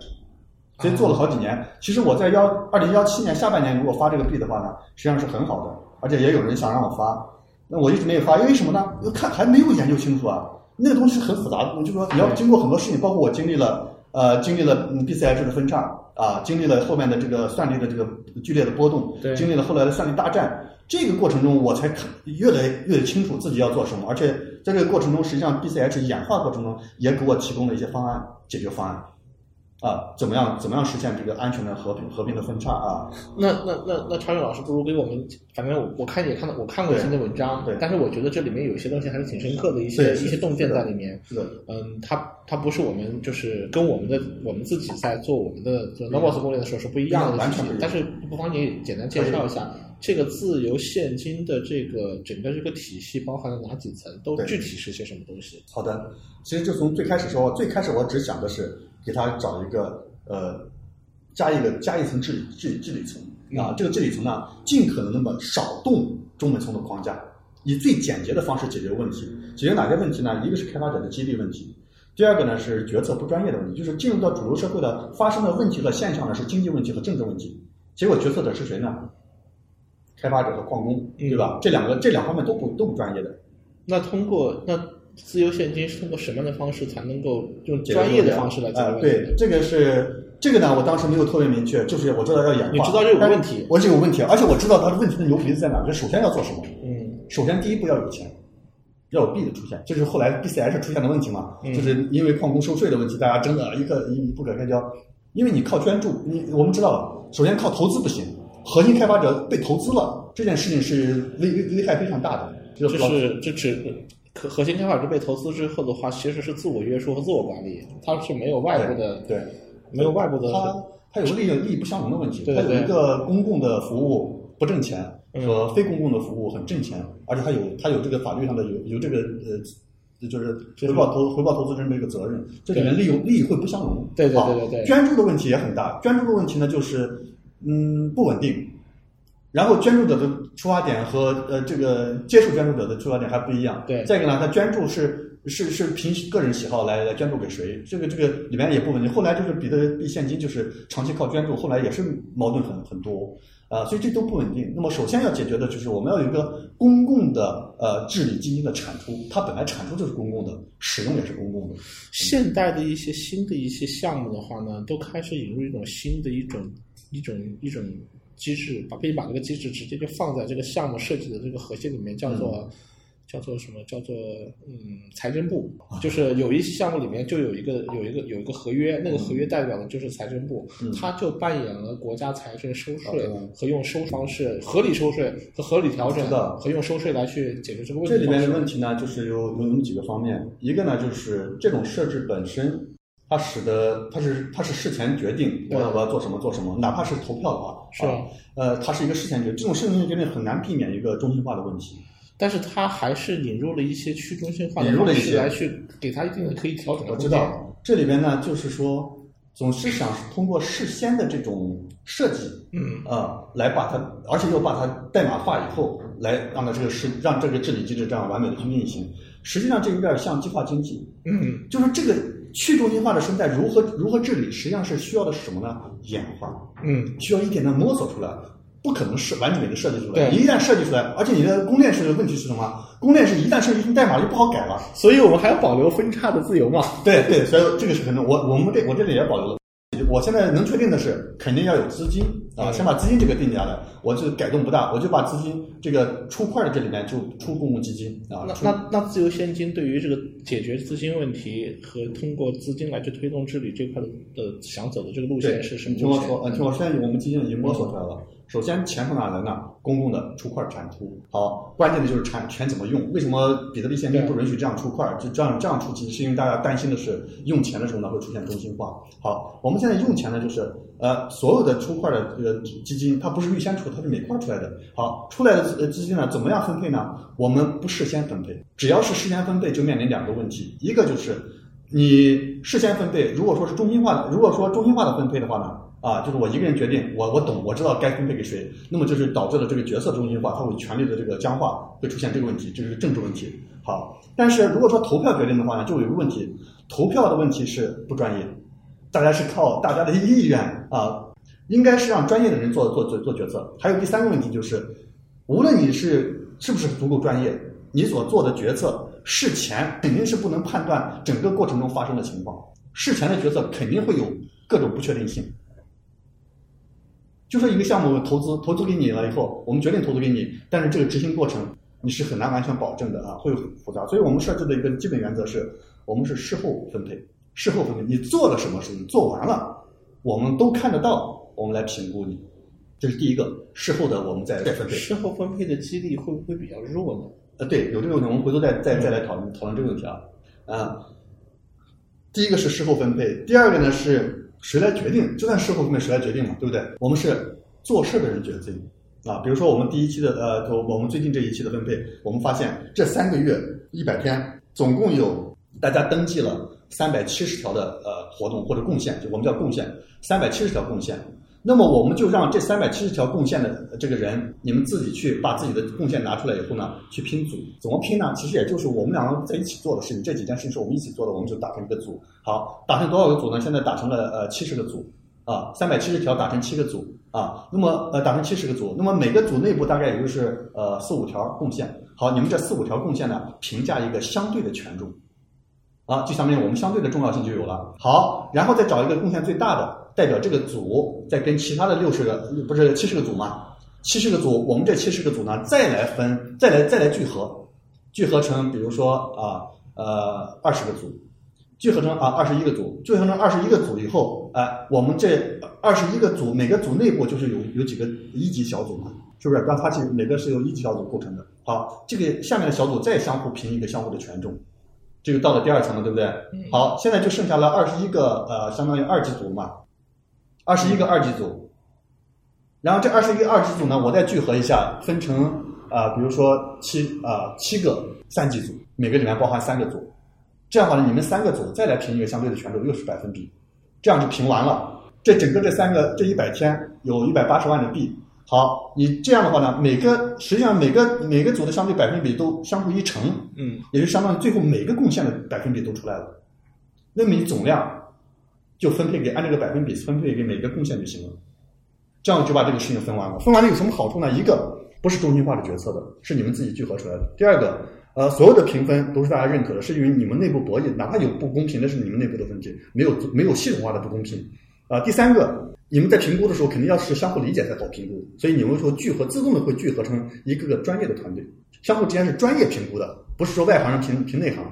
所以做了好几年。其实我在幺二零幺七年下半年如果发这个币的话呢，实际上是很好的，而且也有人想让我发，那我一直没有发，因为什么呢？看还没有研究清楚啊。那个东西是很复杂的，就说你要经过很多事情，包括我经历了，呃，经历了 BCH 的分叉啊，经历了后面的这个算力的这个剧烈的波动，经历了后来的算力大战，这个过程中我才看越来越清楚自己要做什么，而且在这个过程中，实际上 BCH 演化过程中也给我提供了一些方案，解决方案。啊，怎么样？怎么样实现这个安全的和平和平的分叉啊？那那那那超越老师不如给我们，反正我我看也看到我看过新的文章，对，但是我觉得这里面有一些东西还是挺深刻的，一些一些洞见在里面。是的，嗯，它它不是我们就是跟我们的我们自己在做我们的 Novos 攻略的时候是不一样的完全。但是不妨你简单介绍一下这个自由现金的这个整个这个体系包含了哪几层，都具体是些什么东西？好的，其实就从最开始说，最开始我只想的是给他找一个。呃，加一个加一层治理治理治理层啊，这个治理层呢，尽可能那么少动中本聪的框架，以最简洁的方式解决问题。解决哪些问题呢？一个是开发者的激励问题，第二个呢是决策不专业的问题，就是进入到主流社会的发生的问题和现象呢是经济问题和政治问题，结果决策者是谁呢？开发者和矿工，对吧？这两个这两方面都不都不专业的。那通过那自由现金是通过什么样的方式才能够用专业的方式来解决呃？对，这个是这个呢，我当时没有特别明确，就是我知道要演化，你知道这有个问题，我这有问题，而且我知道它的问题的牛鼻子在哪，就首先要做什么？嗯，首先第一步要有钱，要有币的出现，就是后来 BCH 出现的问题嘛，就是因为矿工收税的问题，大家争的一个一不可开交，因为你靠捐助，你我们知道，首先靠投资不行，核心开发者被投资了，这件事情是危危危害非常大的，这是这只。核核心开发者被投资之后的话，其实是自我约束和自我管理，它是没有外部的，对，没有外部的，它它有个利益利益不相容的问题，它有一个公共的服务不挣钱和非公共的服务很挣钱，而且它有它有这个法律上的有有这个呃，就是回报投回报投资人的一个责任，这里面利用利益会不相容，对对对对对，捐助的问题也很大，捐助的问题呢就是嗯不稳定。然后捐助者的出发点和呃这个接受捐助者的出发点还不一样。对。再一个呢，他捐助是是是凭个人喜好来来捐助给谁，这个这个里面也不稳定。后来就是比特币现金就是长期靠捐助，后来也是矛盾很很多啊，所以这都不稳定。那么首先要解决的就是我们要有一个公共的呃治理基金的产出，它本来产出就是公共的，使用也是公共的。现代的一些新的一些项目的话呢，都开始引入一种新的一种一种一种。机制把可以把这个机制直接就放在这个项目设计的这个核心里面，叫做叫做什么？叫做嗯，财政部。就是有一些项目里面就有一个有一个有一个合约，那个合约代表的就是财政部，他就扮演了国家财政收税和用收方式合理收税和合理调整和用收税来去解决这个问题。这里面的问题呢，就是有有那么几个方面，一个呢就是这种设置本身。它使得它是它是事前决定我要我要做什么做什么，哪怕是投票的话，是呃，它是一个事前决定，这种事前决定很难避免一个中心化的问题。但是它还是引入了一些去中心化的方式来去给它一定的可以调整的。我知道这里边呢，就是说总是想通过事先的这种设计，嗯啊，来把它，而且又把它代码化以后，来让它这个是让这个治理机制这样完美的去运行。实际上这有点像计划经济，嗯，就是这个。去中心化的生态如何如何治理，实际上是需要的是什么呢？演化，嗯，需要一点点摸索出来，不可能是完美的设计出来。对一旦设计出来，而且你的公链设计的问题是什么？公链是一旦设计成代码就不好改了，所以我们还要保留分叉的自由嘛？对对，所以这个是可能。我我们这我这里也保留了。我现在能确定的是，肯定要有资金啊，先把资金这个定下来。我就改动不大，我就把资金这个出块的这里面就出公共基金啊。那那那自由现金对于这个解决资金问题和通过资金来去推动治理这块的的想走的这个路线是什么？听我说，嗯，听我说，现在我们基金已经摸索出来了。首先，钱从哪来呢？公共的出块产出。好，关键的就是产钱怎么用？为什么比特币现金不允许这样出块？就这样这样出金？是因为大家担心的是用钱的时候呢会出现中心化。好，我们现在用钱呢就是呃所有的出块的这个基金，它不是预先出，它是每块出来的。好，出来的呃资金呢怎么样分配呢？我们不事先分配，只要是事先分配就面临两个问题，一个就是你事先分配，如果说是中心化的，如果说中心化的分配的话呢？啊，就是我一个人决定，我我懂，我知道该分配给谁，那么就是导致了这个角色中心化，它会权力的这个僵化，会出现这个问题，这是政治问题。好，但是如果说投票决定的话呢，就有一个问题，投票的问题是不专业，大家是靠大家的意愿啊，应该是让专业的人做做做做决策。还有第三个问题就是，无论你是是不是足够专业，你所做的决策事前肯定是不能判断整个过程中发生的情况，事前的决策肯定会有各种不确定性。就说一个项目投资投资给你了以后，我们决定投资给你，但是这个执行过程你是很难完全保证的啊，会很复杂。所以我们设置的一个基本原则是，我们是事后分配，事后分配，你做了什么事情，做完了，我们都看得到，我们来评估你，这是第一个。事后的我们再再分配。事后分配的激励会不会比较弱呢？呃，对，有这个问题，我们回头再再再来讨论讨论这个问题啊。啊，第一个是事后分配，第二个呢是。谁来决定？就算事后分配，谁来决定嘛？对不对？我们是做事的人决定啊。比如说，我们第一期的呃，我们最近这一期的分配，我们发现这三个月一百天，总共有大家登记了三百七十条的呃活动或者贡献，就我们叫贡献，三百七十条贡献。那么我们就让这三百七十条贡献的这个人，你们自己去把自己的贡献拿出来以后呢，去拼组。怎么拼呢？其实也就是我们两个在一起做的事情，这几件事情是我们一起做的，我们就打成一个组。好，打成多少个组呢？现在打成了呃七十个组啊，三百七十条打成七个组啊。那么呃打成七十个组，那么每个组内部大概也就是呃四五条贡献。好，你们这四五条贡献呢，评价一个相对的权重。啊，就相当于我们相对的重要性就有了。好，然后再找一个贡献最大的，代表这个组，再跟其他的六十个不是七十个组嘛？七十个组，我们这七十个组呢，再来分，再来再来聚合，聚合成比如说啊呃二十个组，聚合成啊二十一个组，聚合成二十一个组以后，哎，我们这二十一个组每个组内部就是有有几个一级小组嘛，是不是？刚发起每个是由一级小组构成的。好，这个下面的小组再相互评一个相互的权重。这个到了第二层了，对不对？好，现在就剩下了二十一个呃，相当于二级组嘛，二十一个二级组。然后这二十一个二级组呢，我再聚合一下，分成啊，比如说七啊七个三级组，每个里面包含三个组。这样的话呢，你们三个组再来评一个相对的权重，又是百分比，这样就评完了。这整个这三个这一百天有一百八十万的币。好，你这样的话呢，每个实际上每个每个组的相对百分比都相互一乘，嗯，也就相当于最后每个贡献的百分比都出来了，那么你总量就分配给按这个百分比分配给每个贡献就行了，这样就把这个事情分完了。分完了有什么好处呢？一个不是中心化的决策的，是你们自己聚合出来的；第二个，呃，所有的评分都是大家认可的，是因为你们内部博弈，哪怕有不公平，那是你们内部的问题，没有没有系统化的不公平。啊，第三个。你们在评估的时候，肯定要是相互理解才好评估，所以你们说聚合自动的会聚合成一个个专业的团队，相互之间是专业评估的，不是说外行人评评内行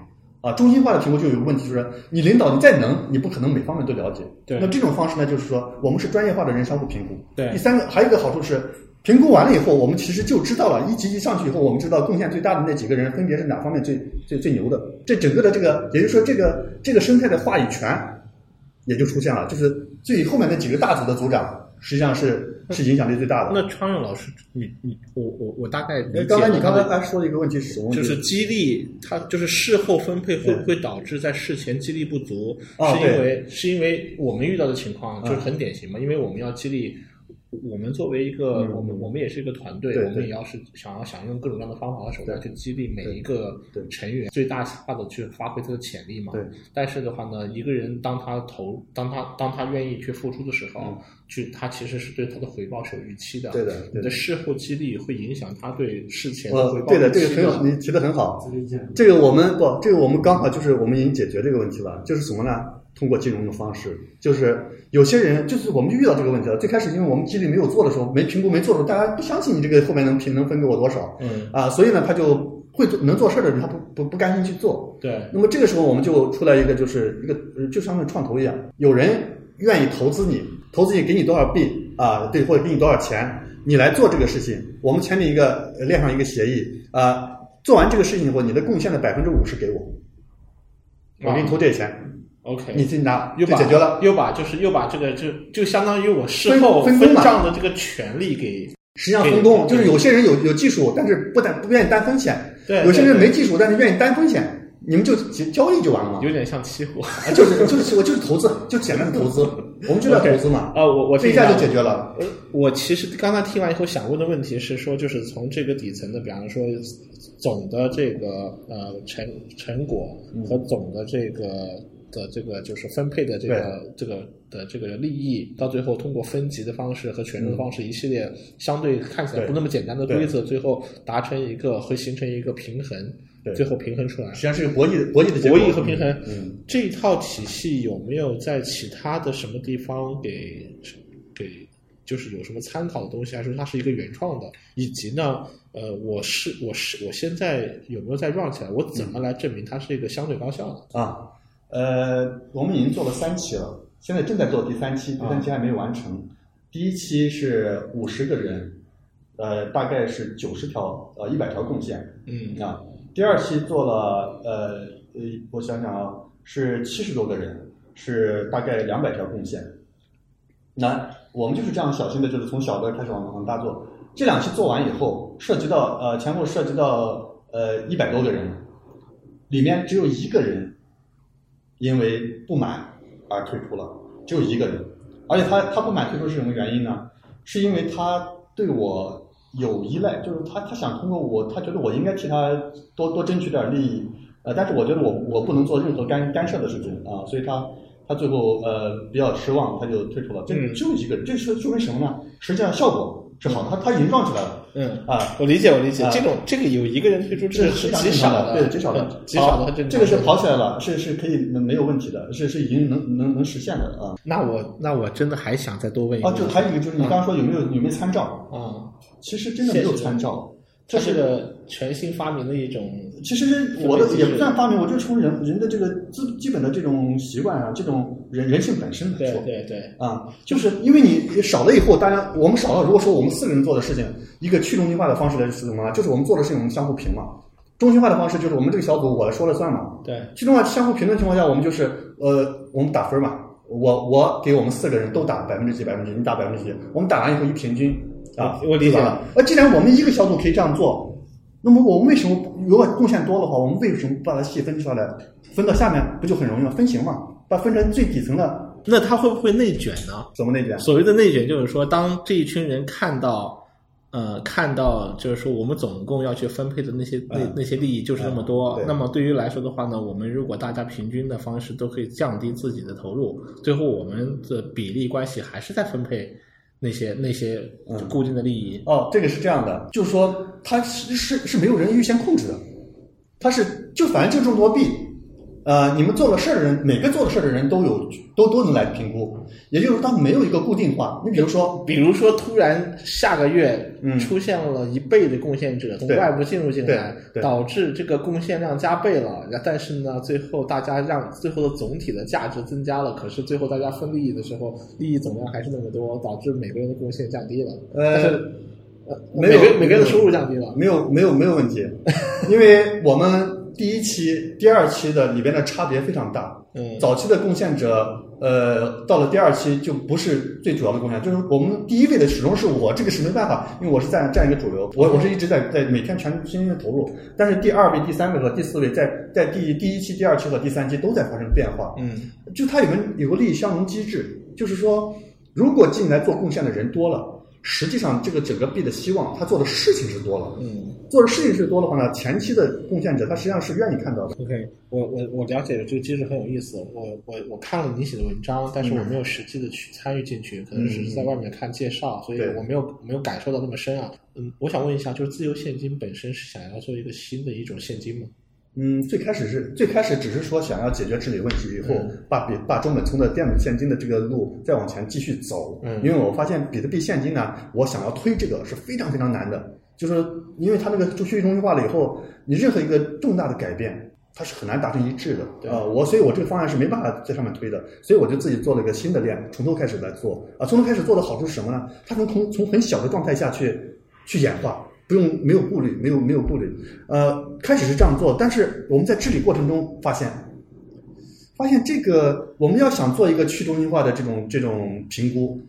啊。中心化的评估就有个问题，就是你领导你再能，你不可能每方面都了解。对。那这种方式呢，就是说我们是专业化的人相互评估。对。第三个还有一个好处是，评估完了以后，我们其实就知道了，一级一上去以后，我们知道贡献最大的那几个人分别是哪方面最最最牛的。这整个的这个，也就是说这个这个生态的话语权也就出现了，就是最后面那几个大组的组长。实际上是是影响力最大的。那川润老师，你你我我我大概刚才你刚才还说了一个问题是什么？就是激励，它就是事后分配会不会导致在事前激励不足？是因为是因为我们遇到的情况就是很典型嘛，因为我们要激励。我们作为一个，我们我们也是一个团队，我们也要是想要想用各种各样的方法和手段去激励每一个成员，最大化的去发挥他的潜力嘛。对。但是的话呢，一个人当他投，当他当他愿意去付出的时候，去他其实是对他的回报是有预期的。对的。你的事后激励会影响他对事前的回报。对的，这个很有，你提的很好。这个我们不，这个我们刚好就是我们已经解决这个问题了，就是什么呢？通过金融的方式，就是有些人，就是我们就遇到这个问题了。最开始，因为我们激励没有做的时候，没评估没做的时候，大家不相信你这个后面能评能分给我多少，嗯啊，所以呢，他就会做能做事的人，他不不不甘心去做。对。那么这个时候，我们就出来一个，就是一个就像那创投一样，有人愿意投资你，投资你给你多少币啊？对，或者给你多少钱，你来做这个事情，我们签订一个链上一个协议啊。做完这个事情以后，你的贡献的百分之五十给我，我给你投这些钱。OK，你自己拿又解决了，又把就是又把这个就就相当于我事后分账的这个权利给实际上分工，就是有些人有有技术，但是不担不愿意担风险，对，有些人没技术，但是愿意担风险，你们就交易就完了嘛，有点像期货，就是就是我就是投资，就简单的投资，我们就叫投资嘛，啊，我我这一下就解决了。呃，我其实刚才听完以后想问的问题是说，就是从这个底层的，比方说总的这个呃成成果和总的这个。的这个就是分配的这个这个的这个利益，到最后通过分级的方式和权重的方式，一系列相对看起来不那么简单的规则，最后达成一个会形成一个平衡，最后平衡出来，实际上是个博弈博弈的博弈和平衡。嗯，这一套体系有没有在其他的什么地方给给就是有什么参考的东西，还是它是一个原创的？以及呢，呃，我是我是我现在有没有在 run 起来？我怎么来证明它是一个相对高效的啊？呃，我们已经做了三期了，现在正在做第三期，第三期还没有完成。第一期是五十个人，呃，大概是九十条，呃，一百条贡献。嗯啊，第二期做了，呃呃，我想想啊，是七十多个人，是大概两百条贡献。那我们就是这样小心的，就是从小的开始往往大做。这两期做完以后，涉及到呃前后涉及到呃一百多个人，里面只有一个人。因为不满而退出了，只有一个人。而且他他不满退出是什么原因呢？是因为他对我有依赖，就是他他想通过我，他觉得我应该替他多多争取点利益，呃，但是我觉得我我不能做任何干干涉的事情啊，所以他他最后呃比较失望，他就退出了。这嗯只有一个人，这是说明什么呢？实际上效果是好的，他他已经撞起来了嗯，啊。我理解，我理解，啊这种这个有一个人退出，这这个是极少的，对，极少的嗯，极少的。这个是跑起来了，是是可以没有问题的，是是已经能能能实现的啊。那我那我真的还想再多问一啊，就还有一个就是你刚刚说有没有有没有参照？啊，其实真的没有参照，这是个全新发明的一种。其实我的也不算发明，我就是从人人的这个基基本的这种习惯啊，这种人人性本身来对说。对对，啊，就是因为你少了以后，大家我们少了。如果说我们四个人做的事情，一个去中心化的方式来是什么呢？就是我们做的事情我们相互评嘛。中心化的方式就是我们这个小组我说了算嘛。对，去中心化相互评论情况下，我们就是呃，我们打分嘛。我我给我们四个人都打百分之几百分之几，你打百分之几，我们打完以后一平均啊，我理解对吧呃，既然我们一个小组可以这样做，那么我们为什么如果贡献多的话，我们为什么不把它细分出来，分到下面不就很容易吗？分型嘛，把分成最底层的那它会不会内卷呢？怎么内卷？所谓的内卷，就是说，当这一群人看到，呃，看到就是说我们总共要去分配的那些那嗯那些利益就是那么多，对那么对于来说的话呢，我们如果大家平均的方式都可以降低自己的投入，最后我们的比例关系还是在分配那些那些嗯固定的利益。哦，这个是这样的，就是说它是是是没有人预先控制的，它是就反正就这么多币，呃，你们做了事儿的人，每个做了事儿的人都有都都能来评估，也就是说它没有一个固定化。你比如说，比如说，突然下个月嗯出现了一倍的贡献者从外部进入进来，导致这个贡献量加倍了。然但是呢，最后大家让最后的总体的价值增加了，可是最后大家分利益的时候，利益总量还是那么多，导致每个人的贡献降低了。呃，呃，没有每个每个人的收入降低了。没有没有没有问题，因为我们第一期、第二期的里边的差别非常大。嗯，早期的贡献者，呃，到了第二期就不是最主要的贡献，就是我们第一位的始终是我，这个是没办法，因为我是占占一个主流，我我是一直在在每天全身心的投入，但是第二位、第三位和第四位在在第第一期、第二期和第三期都在发生变化，嗯。就它有个有个利益相容机制，就是说，如果进来做贡献的人多了，实际上这个整个币的希望，他做的事情是多了，嗯做的事情是多的话呢，前期的贡献者他实际上是愿意看到的。，OK，我我我了解了这个机制很有意思。我我我看了你写的文章，但是我没有实际的去参与进去，可能只是在外面看介绍，所以我没有没有感受到那么深啊。嗯，我想问一下，就是自由现金本身是想要做一个新的一种现金吗？嗯，最开始是最开始只是说想要解决治理问题，以后嗯把比把中本聪的电子现金的这个路再往前继续走。嗯因为我发现比特币现金呢，我想要推这个是非常非常难的，就是因为它那个就去中心化了以后，你任何一个重大的改变。它是很难达成一致的，对啊、我所以，我这个方案是没办法在上面推的，所以我就自己做了一个新的链，从头开始来做啊。从头开始做的好处是什么呢？它能从从很小的状态下去去演化，不用没有顾虑，没有没有顾虑。呃，开始是这样做，但是我们在治理过程中发现，发现这个我们要想做一个去中心化的这种这种评估，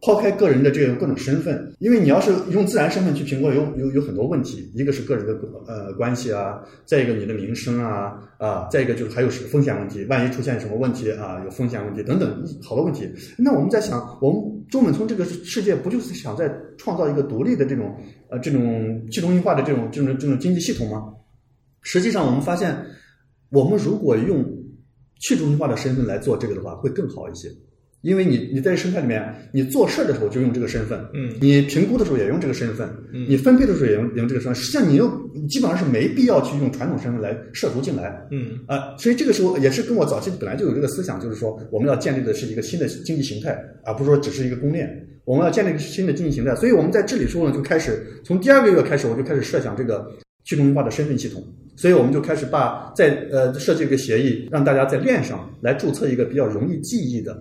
抛开个人的这个各种身份，因为你要是用自然身份去评估，有有有很多问题，一个是个人的呃关系啊，再一个你的名声啊啊，再一个就是还有是风险问题，万一出现什么问题啊，有风险问题等等好多问题。那我们在想，我们中本聪这个世界不就是想在创造一个独立的这种呃这种去中心化的这种这种这种经济系统吗？实际上，我们发现，我们如果用去中心化的身份来做这个的话，会更好一些。因为你你在生态里面，你做事儿的时候就用这个身份，嗯你评估的时候也用这个身份，嗯你分配的时候也用也用这个身份。实际上，你又基本上是没必要去用传统身份来涉足进来。嗯啊，所以这个时候也是跟我早期本来就有这个思想，就是说我们要建立的是一个新的经济形态，而不是说只是一个公链。我们要建立一个新的经济形态，所以我们在治理时候呢，就开始从第二个月开始，我就开始设想这个去中心化的身份系统。所以我们就开始把在呃设计一个协议，让大家在链上来注册一个比较容易记忆的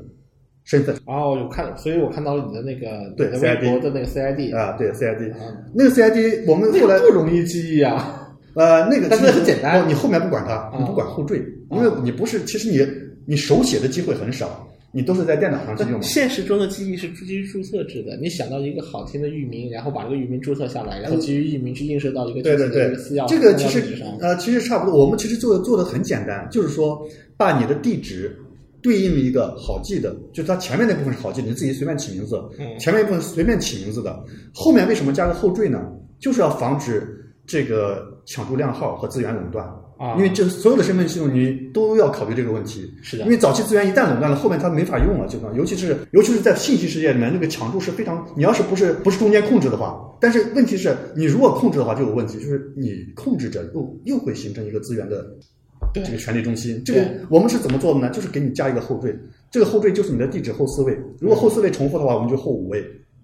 身份。然后有看，所以我看到了你的那个对微 CID 博的那个 CID 啊，对 CID，啊那个 CID 我们后来不容易记忆啊。呃，那个但是其实很简单。哦你后面不管它，啊你不管后缀，因为你不是，其实你你手写的机会很少，你都是在电脑上去用嘛。现实中的记忆是基于注册制的，你想到一个好听的域名，然后把这个域名注册下来，然后基于域名去映射到一个对对对私钥，这个其实呃其实差不多。我们其实做做的很简单，就是说把你的地址对应一个好记的，就是它前面那部分是好记的，你自己随便起名字，嗯前面一部分随便起名字的，后面为什么加个后缀呢？就是要防止这个抢注量号和资源垄断。啊因为这所有的身份系统你都要考虑这个问题。是的因为早期资源一旦垄断了，后面它没法用了，就可能尤其是尤其是在信息世界里面，那个强度是非常，你要是不是不是中间控制的话，但是问题是你如果控制的话就有问题，就是你控制着又又会形成一个资源的对这个权力中心。这个我们是怎么做的呢？就是给你加一个后缀，这个后缀就是你的地址后四位，如果后四位重复的话，我们就后五位。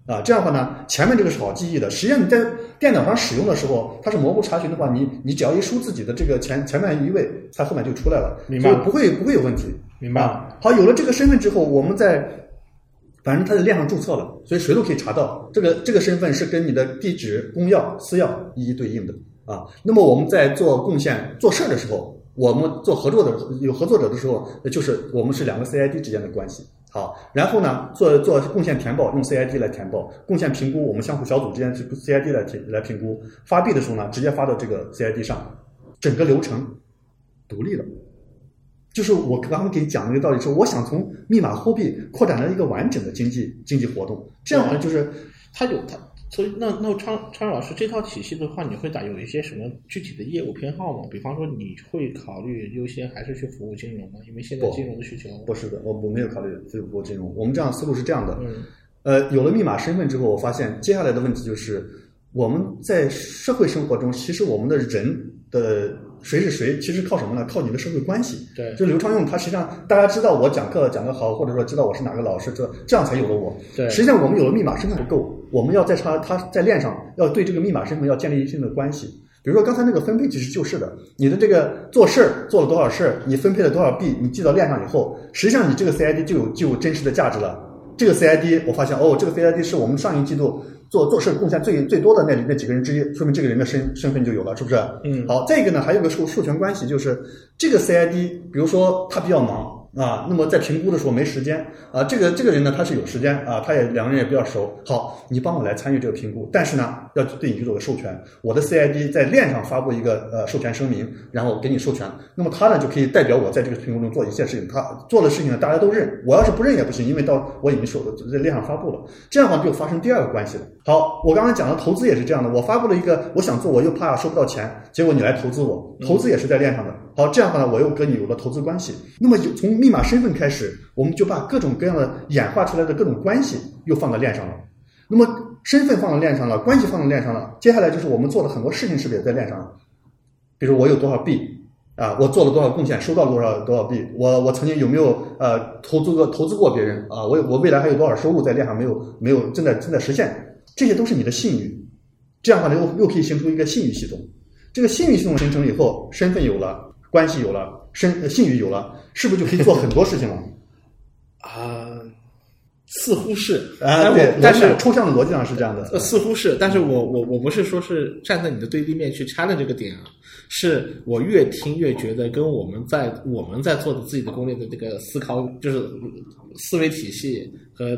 啊，这样的话呢，前面这个是好记忆的。实际上你在电脑上使用的时候，它是模糊查询的话，你你只要一输自己的这个前前面一位，它后面就出来了，明白不会不会有问题。明白啊。好，有了这个身份之后，我们在反正它在链上注册了，所以谁都可以查到这个这个身份是跟你的地址、公钥、私钥一一对应的啊。那么我们在做贡献、做事儿的时候，我们做合作的有合作者的时候，就是我们是两个 CID 之间的关系。好，然后呢，做做贡献填报用 CID 来填报，贡献评估我们相互小组之间是 CID 来填来评估，发币的时候呢，直接发到这个 CID 上，整个流程独立的。就是我刚刚给你讲的那个道理，是我想从密码货币扩展到一个完整的经济经济活动，这样呢就是它有它，所以那那昌昌老师这套体系的话，你会打有一些什么具体的业务偏好吗？比方说你会考虑优先还是去服务金融吗？因为现在金融的需求不是的，我我没有考虑服务金融。我们这样思路是这样的，嗯呃，有了密码身份之后，我发现接下来的问题就是我们在社会生活中，其实我们的人的谁是谁，其实靠什么呢？靠你的社会关系。对就刘昌用，他实际上大家知道我讲课讲得好，或者说知道我是哪个老师，这这样才有了我。对实际上我们有了密码身份不够，我们要在他他在链上要对这个密码身份要建立一定的关系。比如说刚才那个分配其实就是的，你的这个做事儿做了多少事儿，你分配了多少币，你记到链上以后，实际上你这个 CID 就有就有真实的价值了。这个 CID 我发现哦，这个 CID 是我们上一季度做做事贡献最最多的那那几个人之一，说明这个人的身身份就有了，是不是？嗯好，再一个呢，还有个授授权关系，就是这个 CID，比如说他比较忙啊，那么在评估的时候没时间啊，这个这个人呢他是有时间啊，他也两个人也比较熟，好，你帮我来参与这个评估，但是呢要对你去做个授权，我的 CID 在链上发布一个呃授权声明，然后给你授权，那么他呢就可以代表我在这个评估中做一切事情，他做的事情呢大家都认，我要是不认也不行，因为到我已经授在链上发布了，这样的话就发生第二个关系了。好，我刚才讲的投资也是这样的，我发布了一个我想做，我又怕收不到钱，结果你来投资我，投资也是在链上的。好，这样的话呢，我又跟你有了投资关系。那么从密码身份开始，我们就把各种各样的演化出来的各种关系又放到链上了。那么身份放到链上了，关系放到链上了，接下来就是我们做的很多事情是不是也在链上了？比如我有多少币啊，我做了多少贡献，收到多少多少币，我我曾经有没有呃投资过投资过别人啊？我有我未来还有多少收入在链上没有没有正在正在实现，这些都是你的信誉。这样的话呢，又又可以形成一个信誉系统。这个信誉系统形成以后，身份有了，关系有了，身呃信誉有了，是不是就可以做很多事情了？啊、似乎是啊，但对我，但是抽象的逻辑上是这样的。呃，似乎是，但是我我我不是说是站在你的对立面去掐的这个点啊，是我越听越觉得跟我们在我们在做的自己的攻略的这个思考，就是思维体系和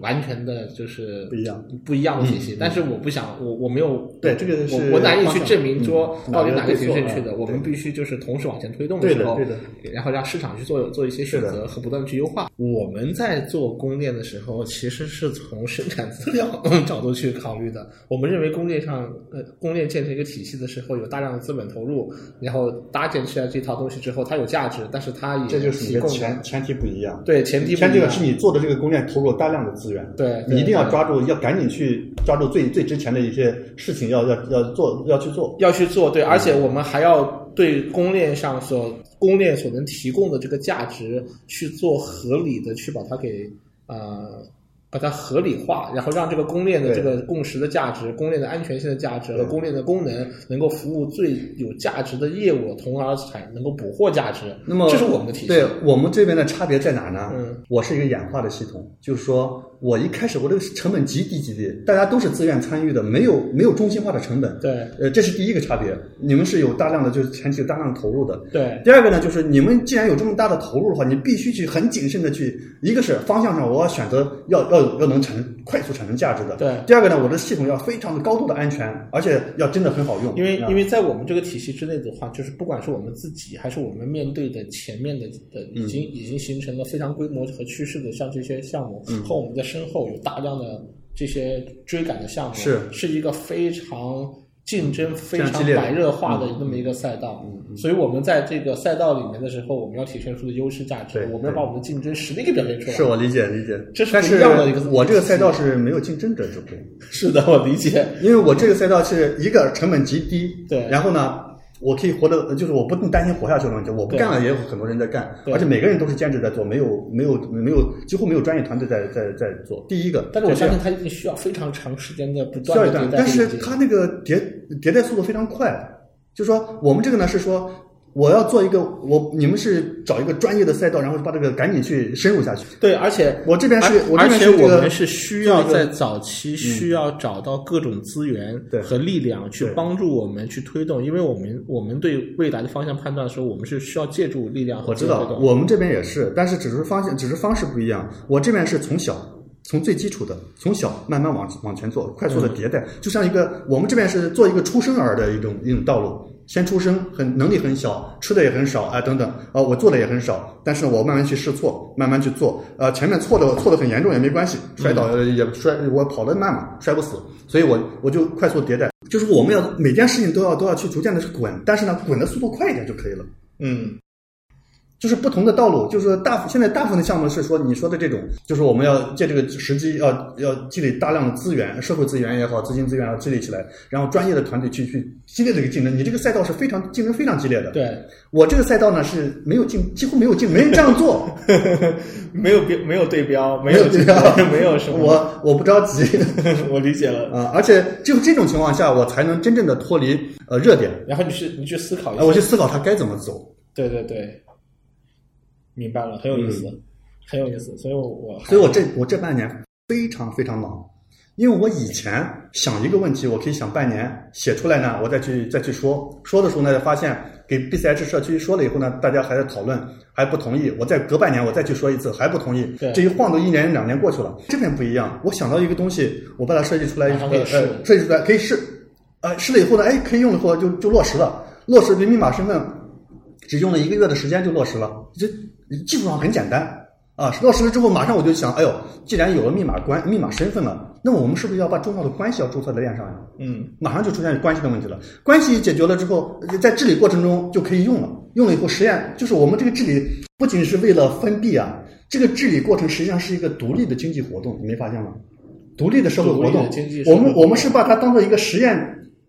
完全的就是不一样不一样的体系。但是我不想，我我没有对这个是我我难以去证明说嗯到底哪个哪个对错挺正确的。啊我们必须就是同时往前推动的时候，对的然后让市场去做做一些选择和不断的去优化。我们在做供链的时候，其实是从生产资料 角度去考虑的。我们认为供链上呃供链建成一个体系的时候，有大量的资本投入，然后搭建起来这套东西之后，它有价值，但是它也这就是你的前前提不一样。对前提不前提一样是你做的这个供链投入了大量的资源，对你一定要抓住，要赶紧去抓住最最值钱的一些事情，要要要做，要去做。要去做，对，而且我们还要对供链上所供链所能提供的这个价值去做合理的去把它给呃把它合理化，然后让这个公链的这个共识的价值、公链的安全性的价值和公链的功能能够服务最有价值的业务，从而才能够捕获价值。那么这是我们的体系。对我们这边的差别在哪呢？嗯，我是一个演化的系统，就是说我一开始我这个成本极低极低，大家都是自愿参与的，没有没有中心化的成本。对呃，这是第一个差别。你们是有大量的，就是前期有大量的投入的。对第二个呢，就是你们既然有这么大的投入的话，你必须去很谨慎的去，一个是方向上我要选择要要要能产生快速产生价值的。对第二个呢，我的系统要非常的高度的安全，而且要真的很好用。啊因为因为在我们这个体系之内的话，就是不管是我们自己，还是我们面对的前面的的已经、已经形成了非常规模和趋势的像这些项目，和我们在身后有大量的这些追赶的项目，是是一个非常竞争非常白热化的那么一个赛道。嗯所以我们在这个赛道里面的时候，我们要体现出的优势价值，我们要把我们的竞争实力给表现出来。是我理解理解，这是不一样的一个我这个赛道是没有竞争者指挥。是的，我理解。因为我这个赛道是一个成本极低，对然后呢，我可以活得，就是我不用担心活下去的问题，我不干了也有很多人在干，而且每个人都是兼职在做，没有没有没有几乎没有专业团队在在在做。第一个，但是我相信它一定需要非常长时间的不断的迭代但是和演进它那个迭迭代速度非常快，就是说我们这个呢是说。我要做一个，我你们是找一个专业的赛道，然后把这个赶紧去深入下去。对，而且我这边是而我这边是这个我们是需要在早期需要找到各种资源对和力量去帮助我们去推动，因为我们我们对未来的方向判断的时候，我们是需要借助力量和我知道。我们这边也是，但是只是方向，只是方式不一样。我这边是从小，从最基础的，从小慢慢往往前做，快速的迭代，就像一个我们这边是做一个出生儿的一种一种道路。先出生，很能力很小，吃的也很少，啊、等等，啊、我做的也很少，但是我慢慢去试错，慢慢去做，呃，前面错的错的很严重也没关系，摔倒呃也摔，我跑得慢嘛，摔不死，所以我我就快速迭代，就是我们要每件事情都要都要去逐渐的去滚，但是呢，滚的速度快一点就可以了。嗯，就是不同的道路，就是说大现在大部分的项目是说你说的这种，就是我们要借这个时机，要要积累大量的资源，社会资源也好，资金资源要积累起来，然后专业的团队去去激烈的一个竞争。你这个赛道是非常竞争非常激烈的。对，我这个赛道呢是没有竞，几乎没有竞，没人这样做，没有标，没有对标，没没有对标没有什么。我我不着急 我理解了。啊，而且只有这种情况下，我才能真正的脱离呃热点，然后你去你去思考一啊，下，我去思考它该怎么走。对对对，明白了，很有意思，很有意思。所以我我所以我这我这半年非常非常忙，因为我以前想一个问题，我可以想半年，写出来呢，我再去再去说，说的时候呢，发现给 BCH 社区说了以后呢，大家还在讨论，还不同意，我再隔半年我再去说一次，还不同意，这一晃都一年两年过去了。这边不一样，我想到一个东西，我把它设计出来以后，设计出来可以试，呃，试了以后呢，哎，可以用了以后就就落实了，落实对密码身份只用了一个月的时间就落实了，这技术上很简单啊。落实了之后，马上我就想，哎呦，既然有了密码关密码身份了，那么我们是不是要把重要的关系要注册在链上呀？嗯，马上就出现关系的问题了。关系解决了之后，在治理过程中就可以用了。用了以后，实验就是我们这个治理不仅是为了分币啊，这个治理过程实际上是一个独立的经济活动，你没发现吗？独立的社会活动经济，社会活动我们我们是把它当做一个实验，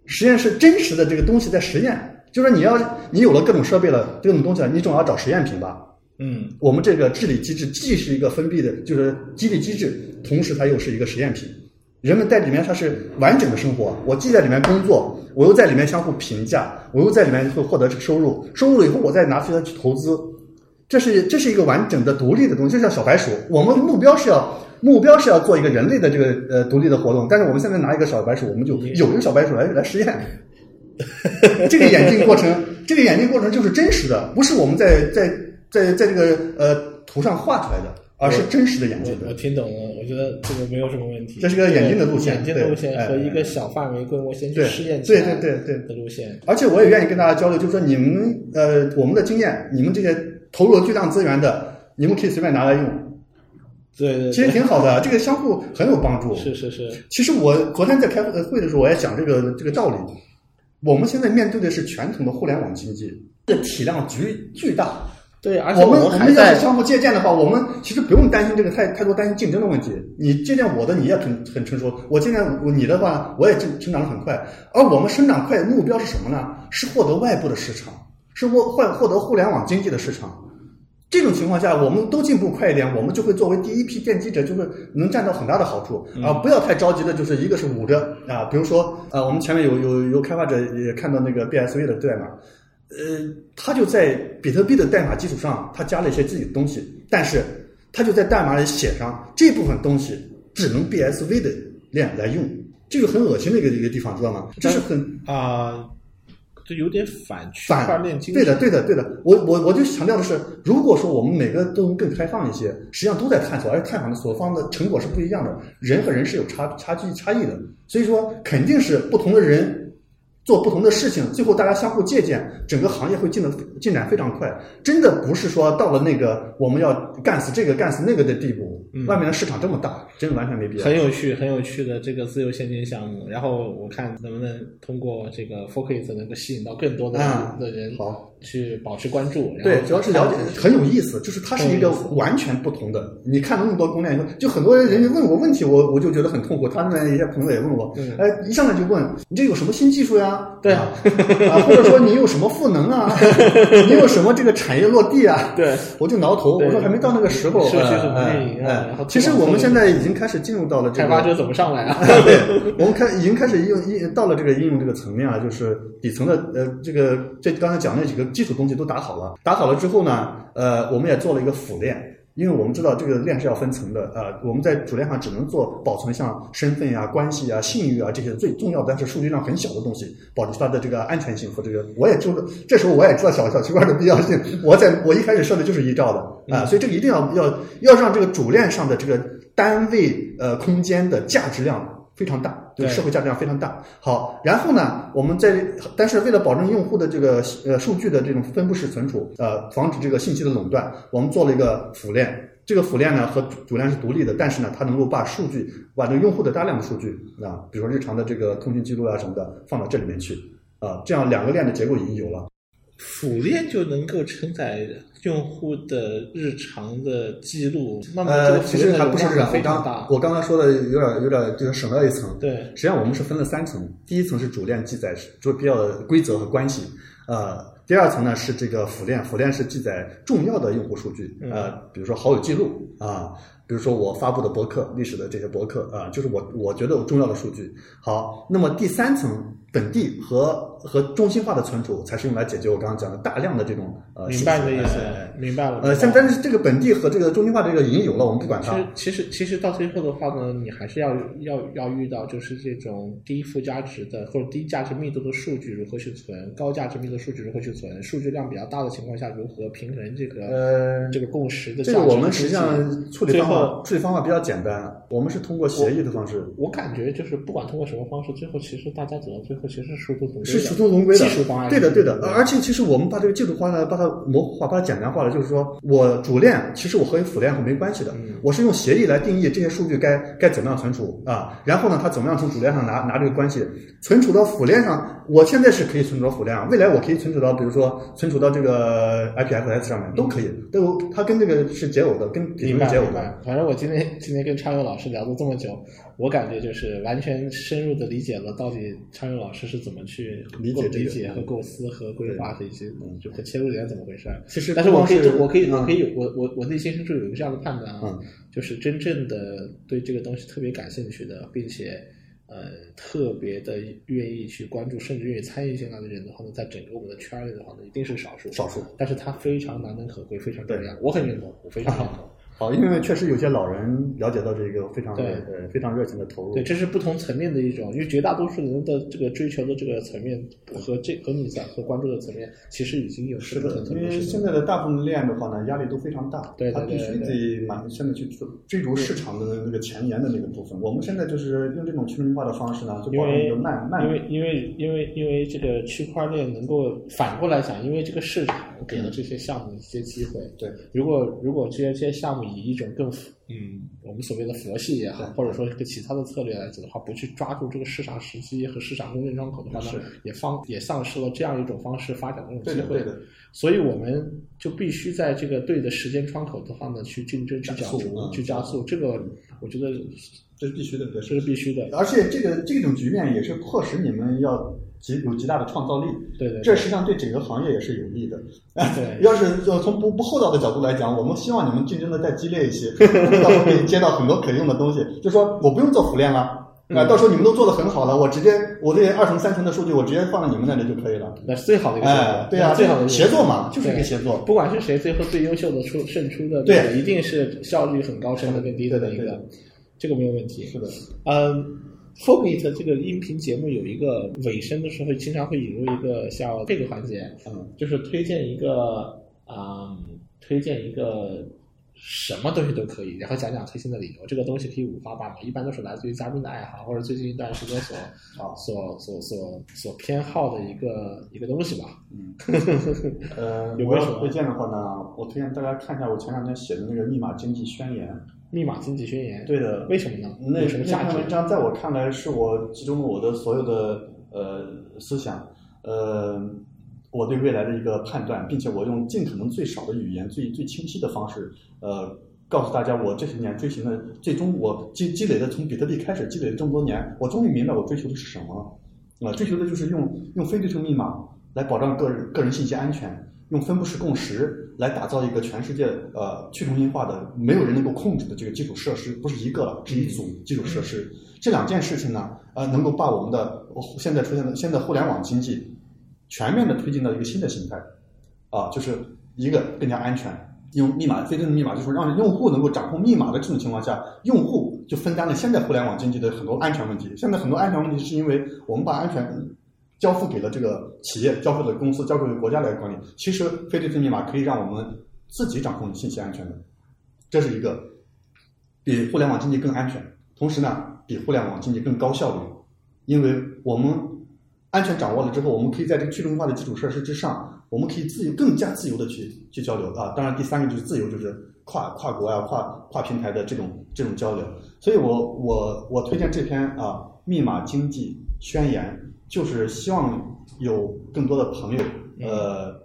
实验是真实的这个东西在实验。就是你要你有了各种设备了，各种东西了，你总要找实验品吧？嗯，我们这个治理机制既是一个封闭的，就是激励机制，同时它又是一个实验品。人们在里面它是完整的生活，我既在里面工作，我又在里面相互评价，我又在里面会获得收入，收入了以后我再拿出它去投资，这是这是一个完整的独立的东西，就像小白鼠。我们目标是要目标是要做一个人类的这个呃独立的活动，但是我们现在拿一个小白鼠，我们就有一个小白鼠来来实验。这个演进过程，这个演进过程就是真实的，不是我们在在在在这个呃图上画出来的，而是真实的眼镜我我。听懂了，我觉得这个没有什么问题。这是个眼镜的路线眼镜的路线和一个小范围规模先去试验起对对对对的路线。而且我也愿意跟大家交流，就是说你们呃我们的经验，你们这些投入了巨量资源的，你们可以随便拿来用，对对，其实挺好的，这个相互很有帮助。是是是，其实我昨天在开会会的时候，我也讲这个这个道理。我们现在面对的是传统的互联网经济，这个体量巨巨大。对，而且我们我们要是相互借鉴的话，我们其实不用担心这个太太多担心竞争的问题。你借鉴我的，你也很很成熟；我借鉴你的话，我也成成长的很快。而我们生长快，目标是什么呢？是获得外部的市场，是获获获得互联网经济的市场。这种情况下，我们都进步快一点，我们就会作为第一批奠基者，就会能占到很大的好处啊！不要太着急的，就是一个是捂着啊，比如说啊，我们前面有有有开发者也看到那个 BSV 的代码，呃，他就在比特币的代码基础上，他加了一些自己的东西，但是他就在代码里写上这部分东西只能 BSV 的链来用，这个很恶心的一个一个地方，知道吗？这是很啊。这有点反区块链精神。对的，对的，对的。我我我就强调的是，如果说我们每个都能更开放一些，实际上都在探索，而且探索的所方的成果是不一样的。人和人是有差差距差异的，所以说肯定是不同的人。做不同的事情，最后大家相互借鉴，整个行业会进的进展非常快。真的不是说到了那个我们要干死这个干死那个的地步。外面的市场这么大，真的完全没必要。很有趣，很有趣的这个自由现金项目。然后我看能不能通过这个 Focus 能够吸引到更多的的人。好。去保持关注，对，主要是了解很有意思，就是它是一个完全不同的。你看了那么多公链以后，就很多人问我问题，我我就觉得很痛苦。他们一些朋友也问我，哎，一上来就问你这有什么新技术呀？对啊，或者说你有什么赋能啊？你有什么这个产业落地啊？对，我就挠头，我说还没到那个时候。社区怎么运营啊？其实我们现在已经开始进入到了这个开发者怎么上来啊？对，我们开已经开始应用应到了这个应用这个层面啊，就是底层的呃这个这刚才讲那几个基础东西都打好。了，打好了之后呢，呃，我们也做了一个辅链，因为我们知道这个链是要分层的，呃，我们在主链上只能做保存像身份呀、关系啊、信誉啊这些最重要的，但是数据量很小的东西，保持它的这个安全性和这个，我也就这时候我也知道小小区块的必要性，我在我一开始设的就是一兆的啊，所以这个一定要要要让这个主链上的这个单位呃空间的价值量。非常大，对社会价值量非常大。好，然后呢，我们在但是为了保证用户的这个呃数据的这种分布式存储，呃，防止这个信息的垄断，我们做了一个辅链。这个辅链呢和主链是独立的，但是呢，它能够把数据，把这个用户的大量的数据啊，比如说日常的这个通讯记录啊什么的，放到这里面去啊，这样两个链的结构已经有了。辅链就能够承载用户的日常的记录，那么这个其实还不是日非常大。我刚刚说的有点有点就是省了一层。对，实际上我们是分了三层，第一层是主链记载就比较规则和关系，呃，第二层呢是这个辅链，辅链是记载重要的用户数据，呃，比如说好友记录啊，比如说我发布的博客历史的这些博客啊，就是我我觉得重要的数据。好，那么第三层。本地和和中心化的存储才是用来解决我刚刚讲的大量的这种呃，明白你的意思，明白了。呃，像但是这个本地和这个中心化这个已经有了，我们不管它。其实其实到最后的话呢，你还是要要要遇到就是这种低附加值的或者低价值密度的数据如何去存，高价值密度数据如何去存，数据量比较大的情况下如何平衡这个呃这个共识的。这个我们实际上处理方法处理方法比较简单，我们是通过协议的方式。我感觉就是不管通过什么方式，最后其实大家走到最后。其实殊途同归，是殊途同归的技术方案。对的，对的。而且其实我们把这个技术方案把它模糊化，把它简单化了。就是说我主链其实我和辅链是没关系的，我是用协议来定义这些数据该该怎么样存储啊。然后呢，它怎么样从主链上拿拿这个关系存储到辅链上？我现在是可以存储到辅量，未来我可以存储到，比如说存储到这个 IPFS 上面都可以。都它跟这个是解耦的，跟底层解耦的。反正我今天今天跟昌佑老师聊了这么久。我感觉就是完全深入的理解了到底昌佑老师是怎么去理解、理解和构思和规划这些，就和切入点怎么回事儿。其实，但是我可以，我可以，我可以，我我我内心深处有一个这样的判断啊，就是真正的对这个东西特别感兴趣的，并且呃特别的愿意去关注，甚至愿意参与进来的人的话呢，在整个我们的圈里的话呢，一定是少数，少数。但是他非常难能可贵，非常重要。我很认同，我非常认同。好，因为确实有些老人了解到这个非常对呃非常热情的投入。对，这是不同层面的一种，因为绝大多数人的这个追求的这个层面和这和你在和关注的层面，其实已经有是的。因为现在的大部分链的话呢，压力都非常大，对他必须得满现在去追逐市场的那个前沿的那个部分。我们现在就是用这种去中心化的方式呢，就保证一个慢慢。因为因为因为因为这个区块链能够反过来讲，因为这个市场给了这些项目一些机会。对，如果如果这些这些项目以一种更嗯，我们所谓的佛系也好，或者说一个其他的策略来走的话，不去抓住这个市场时机和市场公正窗口的话呢，也放也丧失了这样一种方式发展的这种机会。所以我们就必须在这个对的时间窗口的话呢，去竞争、去角逐、去加速。这个我觉得这是必须的，这是必须的。而且这个这种局面也是迫使你们要极有极大的创造力。对对，这实际上对整个行业也是有利的。对，要是呃从不不厚道的角度来讲，我们希望你们竞争的再激烈一些，到时候可以接到很多可用的东西。就说我不用做辅链了。啊，到时候你们都做的很好了，我直接我这些二层三层的数据，我直接放到你们那里就可以了。那是最好的一个哎，对啊，最好的协作嘛，就是一个协作。不管是谁最后最优秀的出胜出的，对，一定是效率很高、成本更低的一个，这个没有问题。是的，嗯 f o r it 这个音频节目有一个尾声的时候，经常会引入一个像这个环节，嗯，就是推荐一个啊，推荐一个。什么东西都可以，然后讲讲推荐的理由。这个东西可以五花八门，一般都是来自于嘉宾的爱好，或者最近一段时间所啊所所所所偏好的一个一个东西吧。嗯，呃，我要推荐的话呢，我推荐大家看一下我前两天写的那个密码经济宣言。密码经济宣言，对的。为什么呢？那什么价值？那篇文章在我看来是我集中了我的所有的呃思想，呃。我对未来的一个判断，并且我用尽可能最少的语言、最最清晰的方式，呃，告诉大家我这些年追寻的，最终我积积累的从比特币开始积累了这么多年，我终于明白我追求的是什么了。啊，追求的就是用用非对称密码来保障个人个人信息安全，用分布式共识来打造一个全世界呃去中心化的没有人能够控制的这个基础设施，不是一个了，是一组基础设施。这两件事情呢，呃，能够把我们的现在出现的现在互联网经济。全面的推进到一个新的形态，啊，就是一个更加安全，用密码非正的密码，就是让用户能够掌控密码的这种情况下，用户就分担了现在互联网经济的很多安全问题。现在很多安全问题是因为我们把安全交付给了这个企业，交付给公司，交付给国家来管理。其实非对称密码可以让我们自己掌控信息安全的，这是一个比互联网经济更安全，同时呢，比互联网经济更高效率，因为我们。安全掌握了之后，我们可以在这个去中心化的基础设施之上，我们可以自由、更加自由的去去交流啊。当然，第三个就是自由，就是跨跨国啊、跨跨平台的这种这种交流。所以我我我推荐这篇啊《密码经济宣言》，就是希望有更多的朋友呃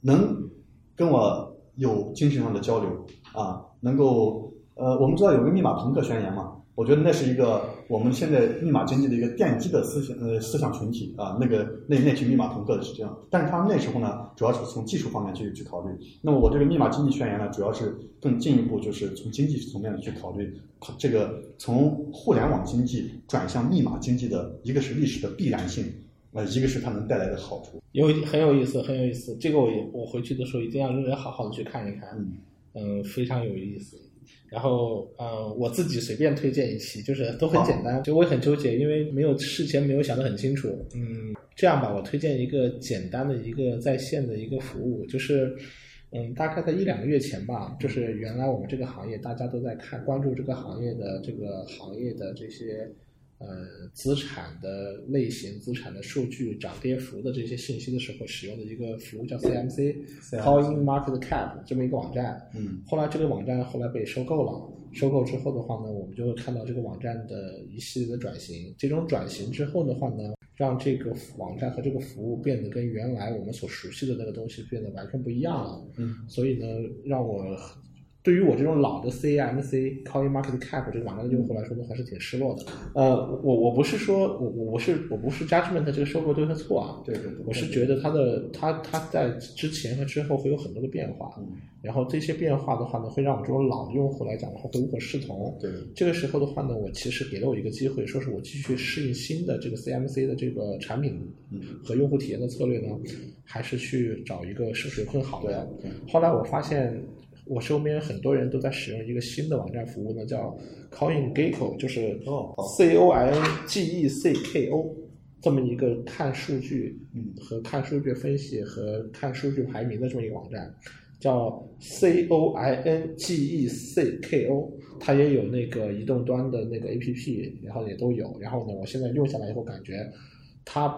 能跟我有精神上的交流啊，能够呃，我们知道有个密码朋克宣言嘛。我觉得那是一个我们现在密码经济的一个奠基的思想呃思想群体啊，那个那那群密码同克是这样，但是他们那时候呢，主要是从技术方面去去考虑。那么我这个密码经济宣言呢，主要是更进一步就是从经济层面去考虑，这个从互联网经济转向密码经济的一个是历史的必然性，呃，一个是它能带来的好处。有很有意思，很有意思。这个我我回去的时候一定要认真好好的去看一看，嗯，非常有意思。然后，呃，我自己随便推荐一期，就是都很简单，就我也很纠结，因为没有事前没有想得很清楚。嗯，这样吧，我推荐一个简单的一个在线的一个服务，就是，嗯，大概在一两个月前吧，就是原来我们这个行业大家都在看关注这个行业的这个行业的这些。呃，资产的类型、资产的数据、涨跌幅的这些信息的时候，使用的一个服务叫 CMC，Coin Market Cap 这么一个网站。嗯。后来这个网站后来被收购了，收购之后的话呢，我们就会看到这个网站的一系列的转型。这种转型之后的话呢，让这个网站和这个服务变得跟原来我们所熟悉的那个东西变得完全不一样了。嗯。所以呢，让我。对于我这种老的 CMC Coin Market Cap 这个网站的用户来说，都还是挺失落的。呃，我我不是说我我我是我不是 judgment 这个收购对和错啊，对对对，我是觉得它的它它在之前和之后会有很多的变化，嗯然后这些变化的话呢，会让我们这种老用户来讲的话会无所适从。对，这个时候的话呢，我其实给了我一个机会，说是我继续适应新的这个 CMC 的这个产品和用户体验的策略呢，还是去找一个是不是更好的？后来我发现。我身边很多人都在使用一个新的网站服务呢，叫 CoinGecko，就是 C O I N G E C K O 这么一个看数据和看数据分析和看数据排名的这么一个网站，叫 C O I N G E C K O，它也有那个移动端的那个 A P P，然后也都有。然后呢，我现在用下来以后感觉它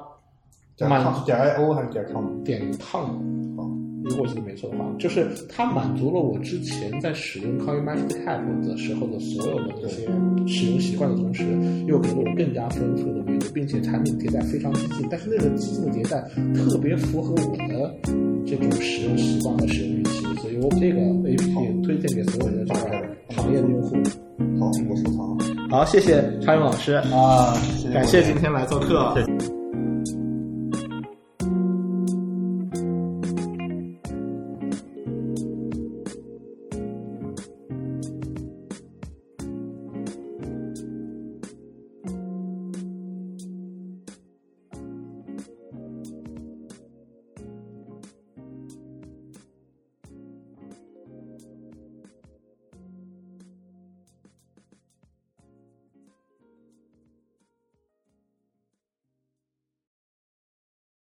满点 I O 还是点 com？点 com。如果记得没错的话，就是它满足了我之前在使用 CoinMarketCap 的时候的所有的这些使用习惯的同时，又给了我更加丰富的阅读，并且产品迭代非常激进，但是那个激进的迭代特别符合我的这种使用习惯和使用预期，所以我这个 APP 推荐给所有的这个行业的用户。好，我收藏。好，谢谢昌勇老师啊，感谢今天来做客。